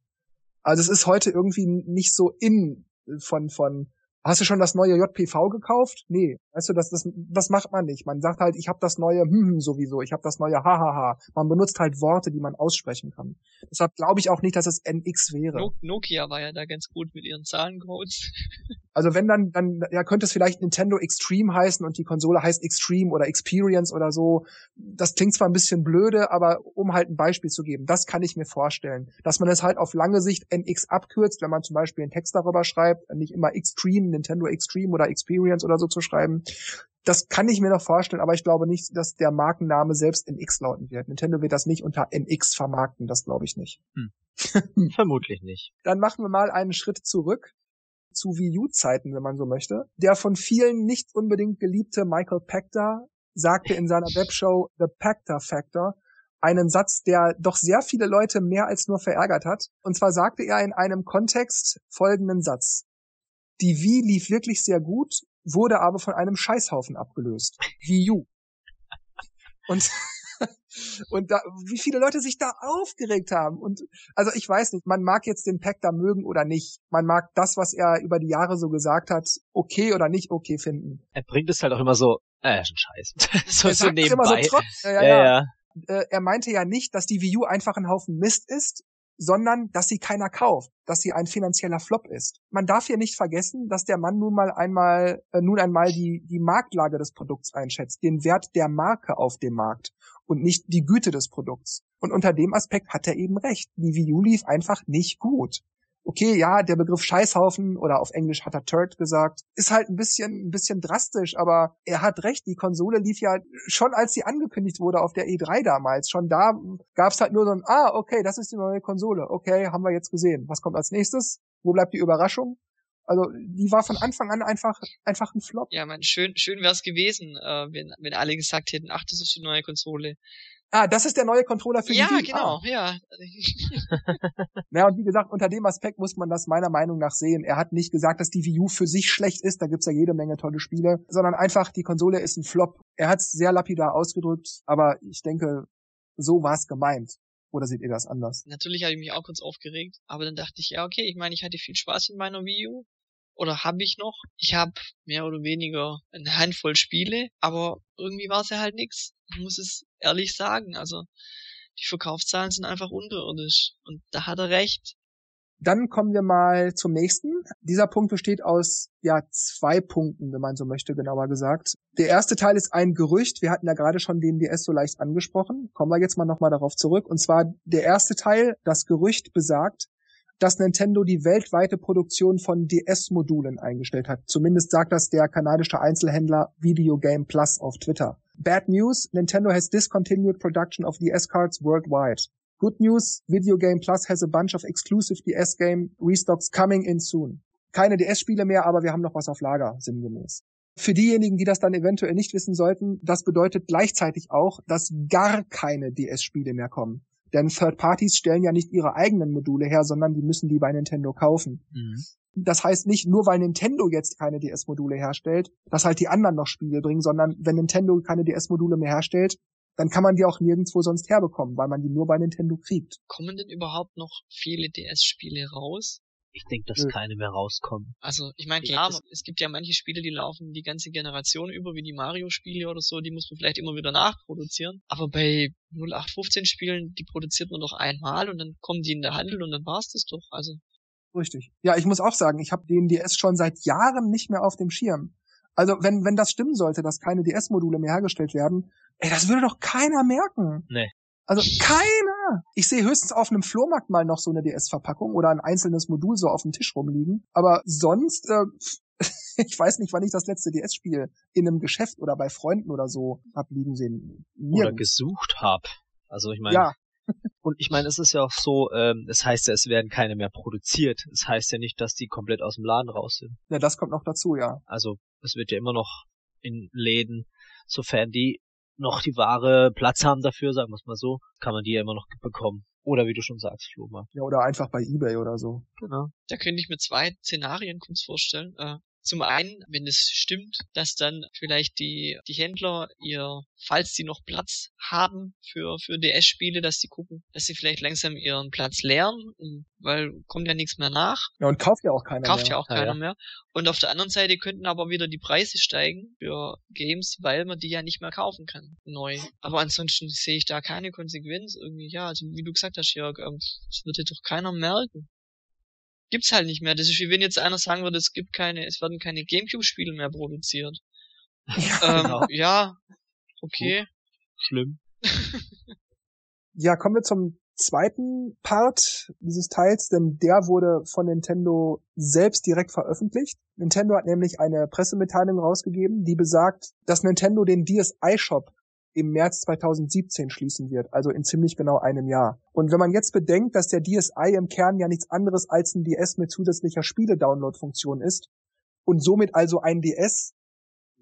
Also es ist heute irgendwie nicht so in von, von, hast du schon das neue JPV gekauft? Nee, weißt du, das, das, das macht man nicht. Man sagt halt, ich habe das neue hm, hm sowieso, ich habe das neue hahaha. Man benutzt halt Worte, die man aussprechen kann. Deshalb glaube ich auch nicht, dass es NX wäre. No Nokia war ja da ganz gut mit ihren Zahlencodes. Also wenn dann, dann ja, könnte es vielleicht Nintendo Extreme heißen und die Konsole heißt Extreme oder Experience oder so. Das klingt zwar ein bisschen blöde, aber um halt ein Beispiel zu geben, das kann ich mir vorstellen. Dass man es halt auf lange Sicht NX abkürzt, wenn man zum Beispiel einen Text darüber schreibt, nicht immer Extreme, Nintendo Extreme oder Experience oder so zu schreiben. Das kann ich mir noch vorstellen, aber ich glaube nicht, dass der Markenname selbst NX lauten wird. Nintendo wird das nicht unter NX vermarkten, das glaube ich nicht. Vermutlich nicht. Dann machen wir mal einen Schritt zurück zu Wii U-Zeiten, wenn man so möchte. Der von vielen nicht unbedingt geliebte Michael Pachter sagte in seiner Webshow The Pachter Factor einen Satz, der doch sehr viele Leute mehr als nur verärgert hat. Und zwar sagte er in einem Kontext folgenden Satz. Die Wii lief wirklich sehr gut, wurde aber von einem Scheißhaufen abgelöst. Wii U. Und und da, wie viele Leute sich da aufgeregt haben. Und also ich weiß nicht, man mag jetzt den Pack da mögen oder nicht. Man mag das, was er über die Jahre so gesagt hat, okay oder nicht okay finden. Er bringt es halt auch immer so, äh, ist ein Scheiß. so, er so es immer so nebenbei. trotz, ja, ja, ja. ja. Äh, er meinte ja nicht, dass die Wii U einfach ein Haufen Mist ist, sondern dass sie keiner kauft, dass sie ein finanzieller Flop ist. Man darf hier nicht vergessen, dass der Mann nun mal einmal, äh, nun einmal die, die Marktlage des Produkts einschätzt, den Wert der Marke auf dem Markt und nicht die Güte des Produkts. Und unter dem Aspekt hat er eben recht. Die Wii U lief einfach nicht gut. Okay, ja, der Begriff Scheißhaufen oder auf Englisch hat er Turd gesagt, ist halt ein bisschen, ein bisschen drastisch, aber er hat recht, die Konsole lief ja schon, als sie angekündigt wurde auf der E3 damals. Schon da gab's halt nur so ein, ah, okay, das ist die neue Konsole. Okay, haben wir jetzt gesehen. Was kommt als nächstes? Wo bleibt die Überraschung? Also die war von Anfang an einfach einfach ein Flop. Ja, man, schön schön wär's gewesen, äh, wenn wenn alle gesagt hätten, ach, das ist die neue Konsole. Ah, das ist der neue Controller für ja, die Wii. genau, Ah. ja. Ja, und wie gesagt, unter dem Aspekt muss man das meiner Meinung nach sehen. Er hat nicht gesagt, dass die Wii U für sich schlecht ist, da gibt's ja jede Menge tolle Spiele, sondern einfach, die Konsole ist ein Flop. Er hat's sehr lapidar ausgedrückt, aber ich denke, so war's gemeint. Oder seht ihr das anders? Natürlich habe ich mich auch kurz aufgeregt, aber dann dachte ich, ja, okay, ich meine, ich hatte viel Spaß in meiner Wii U. Oder habe ich noch? Ich habe mehr oder weniger eine Handvoll Spiele, aber irgendwie war es ja halt nix. Ich muss es ehrlich sagen. Also die Verkaufszahlen sind einfach unterirdisch. Und da hat er recht. Dann kommen wir mal zum nächsten. Dieser Punkt besteht aus ja zwei Punkten, wenn man so möchte, genauer gesagt. Der erste Teil ist ein Gerücht. Wir hatten ja gerade schon den DS so leicht angesprochen. Kommen wir jetzt mal nochmal darauf zurück. Und zwar der erste Teil, das Gerücht besagt, dass Nintendo die weltweite Produktion von DS-Modulen eingestellt hat. Zumindest sagt das der kanadische Einzelhändler Video Game Plus auf Twitter. Bad news, Nintendo has discontinued production of DS cards worldwide. Good news, Video Game Plus has a bunch of exclusive DS game restocks coming in soon. Keine DS-Spiele mehr, aber wir haben noch was auf Lager, sinngemäß. Für diejenigen, die das dann eventuell nicht wissen sollten, das bedeutet gleichzeitig auch, dass gar keine DS-Spiele mehr kommen. Denn Third Parties stellen ja nicht ihre eigenen Module her, sondern die müssen die bei Nintendo kaufen. Mhm. Das heißt nicht nur, weil Nintendo jetzt keine DS-Module herstellt, dass halt die anderen noch Spiele bringen, sondern wenn Nintendo keine DS-Module mehr herstellt, dann kann man die auch nirgendwo sonst herbekommen, weil man die nur bei Nintendo kriegt. Kommen denn überhaupt noch viele DS-Spiele raus? Ich denke, dass Nö. keine mehr rauskommen. Also, ich meine, klar, es gibt ja manche Spiele, die laufen die ganze Generation über, wie die Mario-Spiele oder so, die muss man vielleicht immer wieder nachproduzieren. Aber bei 0815 Spielen, die produziert man doch einmal und dann kommen die in der Handel und dann war's das doch. Also, Richtig. Ja, ich muss auch sagen, ich habe den DS schon seit Jahren nicht mehr auf dem Schirm. Also wenn, wenn das stimmen sollte, dass keine DS-Module mehr hergestellt werden, ey, das würde doch keiner merken. Nee. Also keiner. Ich sehe höchstens auf einem Flohmarkt mal noch so eine DS-Verpackung oder ein einzelnes Modul so auf dem Tisch rumliegen. Aber sonst, äh, ich weiß nicht, wann ich das letzte DS-Spiel in einem Geschäft oder bei Freunden oder so hab liegen sehen. Oder Nirgends. gesucht hab. Also ich meine, Ja, und ich meine, es ist ja auch so, ähm, es heißt ja, es werden keine mehr produziert. Es heißt ja nicht, dass die komplett aus dem Laden raus sind. ja, das kommt noch dazu, ja. Also es wird ja immer noch in Läden, sofern die noch die Ware Platz haben dafür, sagen wir es mal so, kann man die ja immer noch bekommen. Oder wie du schon sagst, Flohmarkt. Ja, oder einfach bei Ebay oder so. Genau. da könnte ich mir zwei Szenarien kurz vorstellen. Äh, zum einen, wenn es stimmt, dass dann vielleicht die, die Händler ihr, falls sie noch Platz haben für, für DS-Spiele, dass sie gucken, dass sie vielleicht langsam ihren Platz leeren, um- weil kommt ja nichts mehr nach. Ja, und kauft ja auch keiner Kauft mehr. ja auch keiner ja. mehr. Und auf der anderen Seite könnten aber wieder die Preise steigen für Games, weil man die ja nicht mehr kaufen kann. Neu. Aber ansonsten sehe ich da keine Konsequenz irgendwie. Ja, also wie du gesagt hast, Jörg, ähm, das würde doch keiner merken. Gibt's halt nicht mehr. Das ist wie wenn jetzt einer sagen würde, es gibt keine, es werden keine Gamecube-Spiele mehr produziert. Ähm, Genau. ja, okay. Schlimm. Ja, kommen wir zum zweiten Part dieses Teils, denn der wurde von Nintendo selbst direkt veröffentlicht. Nintendo hat nämlich eine Pressemitteilung rausgegeben, die besagt, dass Nintendo den DSi Shop im März 2017 schließen wird, also in ziemlich genau einem Jahr. Und wenn man jetzt bedenkt, dass der DSi im Kern ja nichts anderes als ein DS mit zusätzlicher Spiele-Download-Funktion ist und somit also ein DS,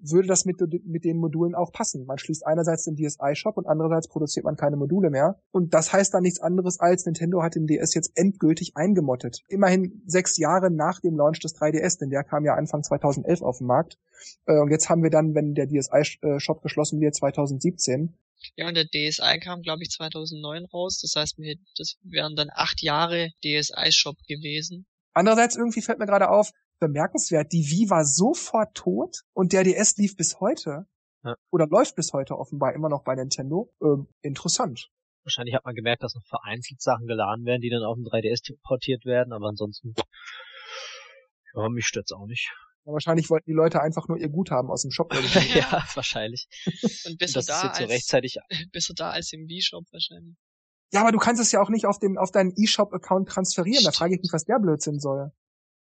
würde das mit, mit den Modulen auch passen. Man schließt einerseits den DSi-Shop und andererseits produziert man keine Module mehr. Und das heißt dann nichts anderes als, Nintendo hat den DS jetzt endgültig eingemottet. Immerhin sechs Jahre nach dem Launch des 3DS, denn der kam ja Anfang 2011 auf den Markt. Äh, Und jetzt haben wir dann, wenn der DSi-Shop geschlossen wird, 2017. Ja, und der DSi kam, glaube ich, 2009 raus. Das heißt, das wären dann acht Jahre DSi-Shop gewesen. Andererseits irgendwie fällt mir gerade auf, bemerkenswert, die Wii war sofort tot und der DS lief bis heute. Ja. Oder läuft bis heute offenbar immer noch bei Nintendo. Ähm, interessant. Wahrscheinlich hat man gemerkt, dass noch vereinzelt Sachen geladen werden, die dann auf dem 3DS portiert werden, aber ansonsten, ja, mich stört's auch nicht. Ja, wahrscheinlich wollten die Leute einfach nur ihr Guthaben aus dem Shop. ja, wahrscheinlich. Und Und besser das da ist jetzt so als, rechtzeitig besser da als im Wii-Shop wahrscheinlich. Ja, aber du kannst es ja auch nicht auf den auf deinen eShop-Account transferieren. Da frage ich mich, was der Blödsinn soll.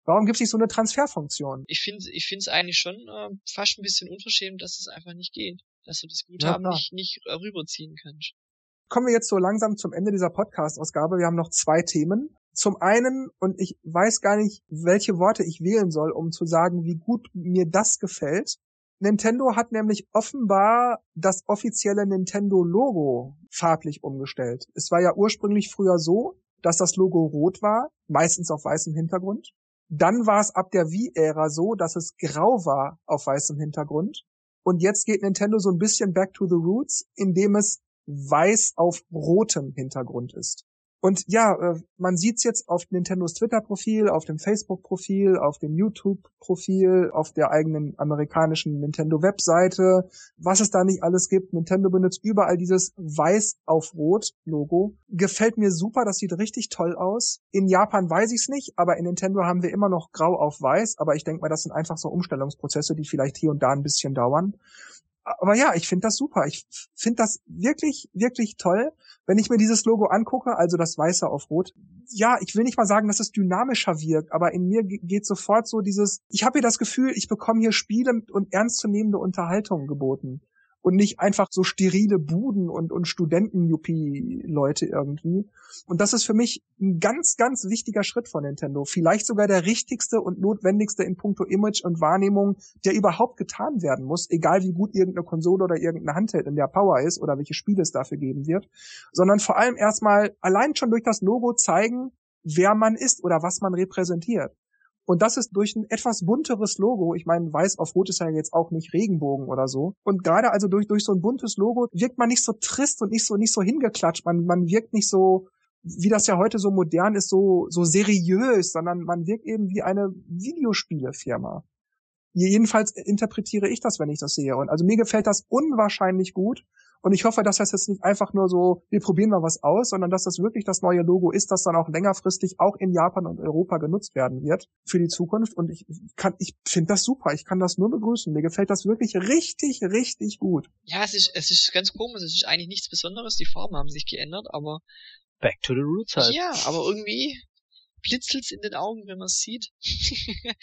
Warum gibt es nicht so eine Transferfunktion? Ich finde ich finde es eigentlich schon äh, fast ein bisschen unverschämt, dass es einfach nicht geht. Dass du das Guthaben ja, nicht, nicht äh, rüberziehen kannst. Kommen wir jetzt so langsam zum Ende dieser Podcast-Ausgabe. Wir haben noch zwei Themen. Zum einen, und ich weiß gar nicht, welche Worte ich wählen soll, um zu sagen, wie gut mir das gefällt. Nintendo hat nämlich offenbar das offizielle Nintendo-Logo farblich umgestellt. Es war ja ursprünglich früher so, dass das Logo rot war, meistens auf weißem Hintergrund. Dann war es ab der Wii-Ära so, dass es grau war auf weißem Hintergrund. Und jetzt geht Nintendo so ein bisschen back to the roots, indem es weiß auf rotem Hintergrund ist. Und ja, äh, man sieht's jetzt auf Nintendos Twitter-Profil, auf dem Facebook-Profil, auf dem YouTube-Profil, auf der eigenen amerikanischen Nintendo-Webseite, was es da nicht alles gibt. Nintendo benutzt überall dieses Weiß auf Rot-Logo. Gefällt mir super, das sieht richtig toll aus. In Japan weiß ich's nicht, aber in Nintendo haben wir immer noch Grau auf Weiß. Aber ich denke mal, das sind einfach so Umstellungsprozesse, die vielleicht hier und da ein bisschen dauern aber ja, ich finde das super. Ich finde das wirklich, wirklich toll, wenn ich mir dieses Logo angucke, also das Weiße auf Rot. Ja, ich will nicht mal sagen, dass es dynamischer wirkt, aber in mir geht sofort so dieses, ich habe hier das Gefühl, ich bekomme hier Spiele und ernstzunehmende Unterhaltung geboten und nicht einfach so sterile Buden und, und Studenten-Yuppie-Leute irgendwie. Und das ist für mich ein ganz, ganz wichtiger Schritt von Nintendo. Vielleicht sogar der richtigste und notwendigste in puncto Image und Wahrnehmung, der überhaupt getan werden muss, egal wie gut irgendeine Konsole oder irgendeine Handheld in der Power ist oder welche Spiele es dafür geben wird, sondern vor allem erstmal allein schon durch das Logo zeigen, wer man ist oder was man repräsentiert. Und das ist durch ein etwas bunteres Logo. Ich meine, weiß auf rot ist ja jetzt auch nicht Regenbogen oder so. Und gerade also durch, durch so ein buntes Logo wirkt man nicht so trist und nicht so, nicht so hingeklatscht. Man, man wirkt nicht so, wie das ja heute so modern ist, so, so seriös, sondern man wirkt eben wie eine Videospielefirma. Jedenfalls interpretiere ich das, wenn ich das sehe. Und also mir gefällt das unwahrscheinlich gut. Und ich hoffe, dass das jetzt nicht einfach nur so, wir probieren mal was aus, sondern dass das wirklich das neue Logo ist, das dann auch längerfristig auch in Japan und Europa genutzt werden wird für die Zukunft. Und ich kann, ich finde das super. Ich kann das nur begrüßen. Mir gefällt das wirklich richtig, richtig gut. Ja, es ist, es ist ganz komisch. Es ist eigentlich nichts Besonderes. Die Farben haben sich geändert, aber Back to the roots halt. Ja, aber irgendwie blitzelt's in den Augen, wenn man es sieht.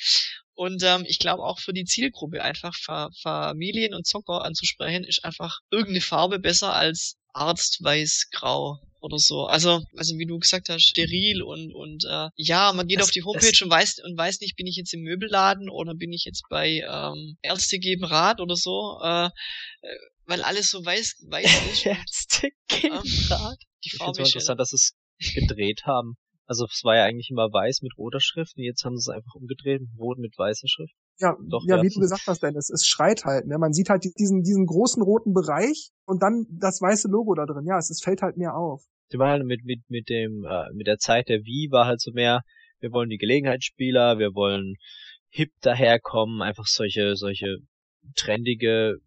und ähm, ich glaube auch für die Zielgruppe einfach Fa Familien und Zocker anzusprechen, ist einfach irgendeine Farbe besser als Arzt weiß grau oder so. Also, also wie du gesagt hast, steril und und äh, ja, man geht das, auf die Homepage und weiß und weiß nicht, bin ich jetzt im Möbelladen oder bin ich jetzt bei ähm, Ärzte geben Rat oder so, äh, äh weil alles so weiß weiß ist. Ärzte geben ähm, Rat. Die Farbe ich finde es interessant, dass es gedreht haben. Also es war ja eigentlich immer weiß mit roter Schrift und jetzt haben sie es einfach umgedreht, rot mit weißer Schrift. Ja, Doch, ja, wie du gesagt hast, Dennis, es schreit halt, ne? Man sieht halt diesen, diesen großen roten Bereich und dann das weiße Logo da drin. Ja, es, es fällt halt mehr auf. Die war halt mit, mit, mit dem, äh, mit der Zeit der Wii war halt so mehr, wir wollen die Gelegenheitsspieler, wir wollen hip daherkommen, einfach solche, solche trendige,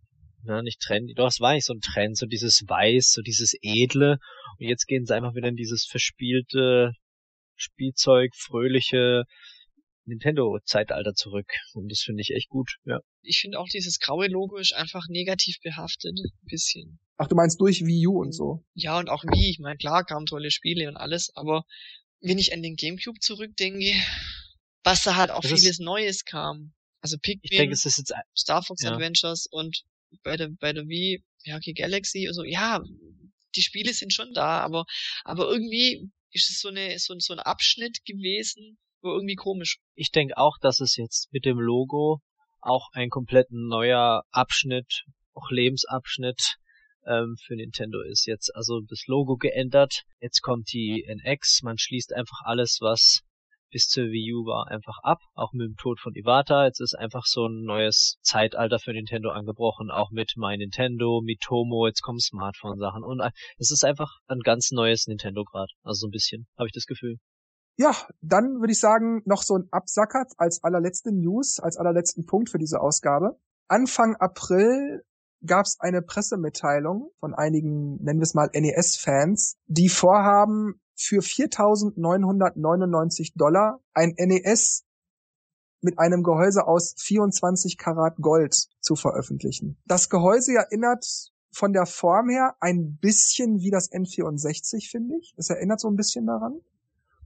na, nicht trendy, doch, es war nicht so ein Trend, so dieses Weiß, so dieses Edle. Und jetzt gehen sie einfach wieder in dieses verspielte, Spielzeug, fröhliche Nintendo-Zeitalter zurück. Und das finde ich echt gut, ja. Ich finde auch dieses graue Logo ist einfach negativ behaftet, ein bisschen. Ach, du meinst durch Wii U und so? Ja, und auch Wii. Ich meine, klar, kamen tolle Spiele und alles, aber wenn ich an den Gamecube zurückdenke, was da halt auch das vieles Neues kam. Also Pikmin, ich denke, es ist jetzt Star Fox ja. Adventures und bei der, bei der Wii, ja, okay, Galaxy, also ja, die Spiele sind schon da, aber, aber irgendwie ist es so, eine, so, so ein Abschnitt gewesen, war irgendwie komisch. Ich denke auch, dass es jetzt mit dem Logo auch ein komplett neuer Abschnitt, auch Lebensabschnitt ähm, für Nintendo ist. Jetzt also das Logo geändert, jetzt kommt die NX, man schließt einfach alles, was bis zur Wii U war einfach ab, auch mit dem Tod von Iwata. Jetzt ist einfach so ein neues Zeitalter für Nintendo angebrochen, auch mit My Nintendo, Mitomo, jetzt kommen Smartphone-Sachen und es ist einfach ein ganz neues Nintendo gerade. Also so ein bisschen, habe ich das Gefühl. Ja, dann würde ich sagen, noch so ein Absacker als allerletzte News, als allerletzten Punkt für diese Ausgabe. Anfang April gab es eine Pressemitteilung von einigen, nennen wir es mal NES-Fans, die vorhaben, für 4.999 Dollar ein NES mit einem Gehäuse aus 24 Karat Gold zu veröffentlichen. Das Gehäuse erinnert von der Form her ein bisschen wie das N64, finde ich. Es erinnert so ein bisschen daran.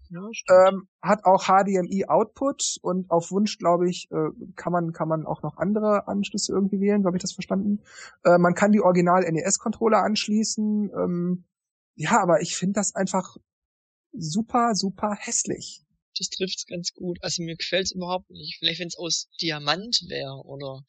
Ja, ähm, hat auch HDMI-Output und auf Wunsch, glaube ich, äh, kann man kann man auch noch andere Anschlüsse irgendwie wählen, so habe ich das verstanden. Äh, man kann die Original NES-Controller anschließen. Ähm, ja, aber ich finde das einfach super, super hässlich. Das trifft's ganz gut. Also mir gefällt's überhaupt nicht. Vielleicht wenn es aus Diamant wäre oder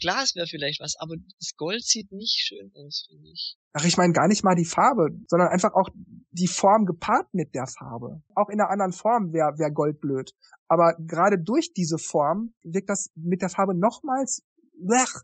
Glas wäre vielleicht was, aber das Gold sieht nicht schön aus, finde ich. Ach, ich meine gar nicht mal die Farbe, sondern einfach auch die Form gepaart mit der Farbe. Auch in einer anderen Form wäre wär Gold blöd. Aber gerade durch diese Form wirkt das mit der Farbe nochmals. Blech.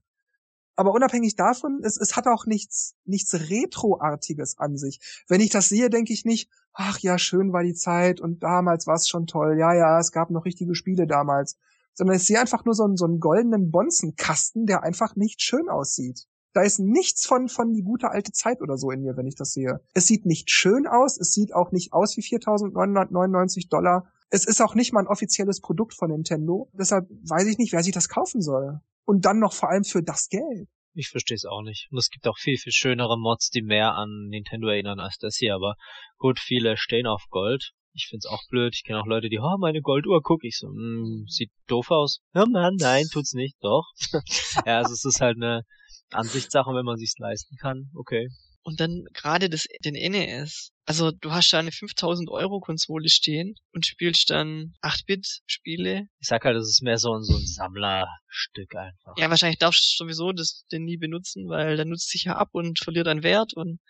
Aber unabhängig davon, es, es hat auch nichts, nichts Retroartiges an sich. Wenn ich das sehe, denke ich nicht, ach ja, schön war die Zeit und damals war es schon toll. Ja, ja, es gab noch richtige Spiele damals sondern ich sehe einfach nur so einen, so einen goldenen Bonzenkasten, der einfach nicht schön aussieht. Da ist nichts von, von die gute alte Zeit oder so in mir, wenn ich das sehe. Es sieht nicht schön aus, es sieht auch nicht aus wie 4.999 Dollar. Es ist auch nicht mal ein offizielles Produkt von Nintendo. Deshalb weiß ich nicht, wer sich das kaufen soll. Und dann noch vor allem für das Geld. Ich verstehe es auch nicht. Und es gibt auch viel, viel schönere Mods, die mehr an Nintendo erinnern als das hier. Aber gut, viele stehen auf Gold. Ich find's auch blöd. Ich kenne auch Leute, die, oh, meine Golduhr, guck ich so, mm, sieht doof aus. Ja, Mann, nein, tut's nicht, doch. ja, also es ist halt eine Ansichtssache, wenn man sich's leisten kann, okay. Und dann gerade das, den NES. Also du hast da eine 5000 Euro Konsole stehen und spielst dann 8-Bit-Spiele. Ich sag halt, das ist mehr so ein, so ein Sammlerstück einfach. Ja, wahrscheinlich darfst du sowieso das den nie benutzen, weil der nutzt sich ja ab und verliert an Wert und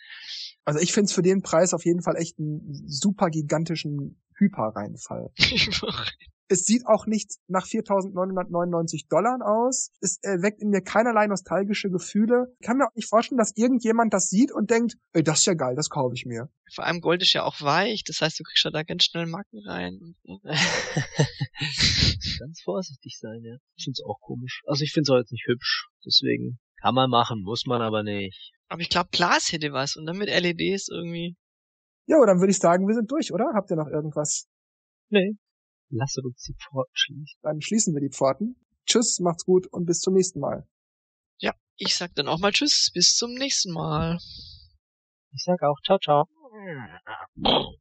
also ich finde es für den Preis auf jeden Fall echt einen super gigantischen Hyperreinfall. es sieht auch nicht nach 4.999 Dollar aus. Es äh, weckt in mir keinerlei nostalgische Gefühle. Ich kann mir auch nicht vorstellen, dass irgendjemand das sieht und denkt, ey, das ist ja geil, das kaufe ich mir. Vor allem Gold ist ja auch weich, das heißt, du kriegst ja da ganz schnell Macken rein. ganz vorsichtig sein, ja. Ich find's auch komisch. Also ich find's auch jetzt nicht hübsch, deswegen kann man machen, muss man aber nicht. Aber ich glaube, Glas hätte was und dann mit LEDs irgendwie. Ja, dann würde ich sagen, wir sind durch, oder? Habt ihr noch irgendwas? Nee. Lasse uns die Pforten schließen. Dann schließen wir die Pforten. Tschüss, macht's gut und bis zum nächsten Mal. Ja, ich sag dann auch mal Tschüss, bis zum nächsten Mal. Ich sag auch ciao, ciao.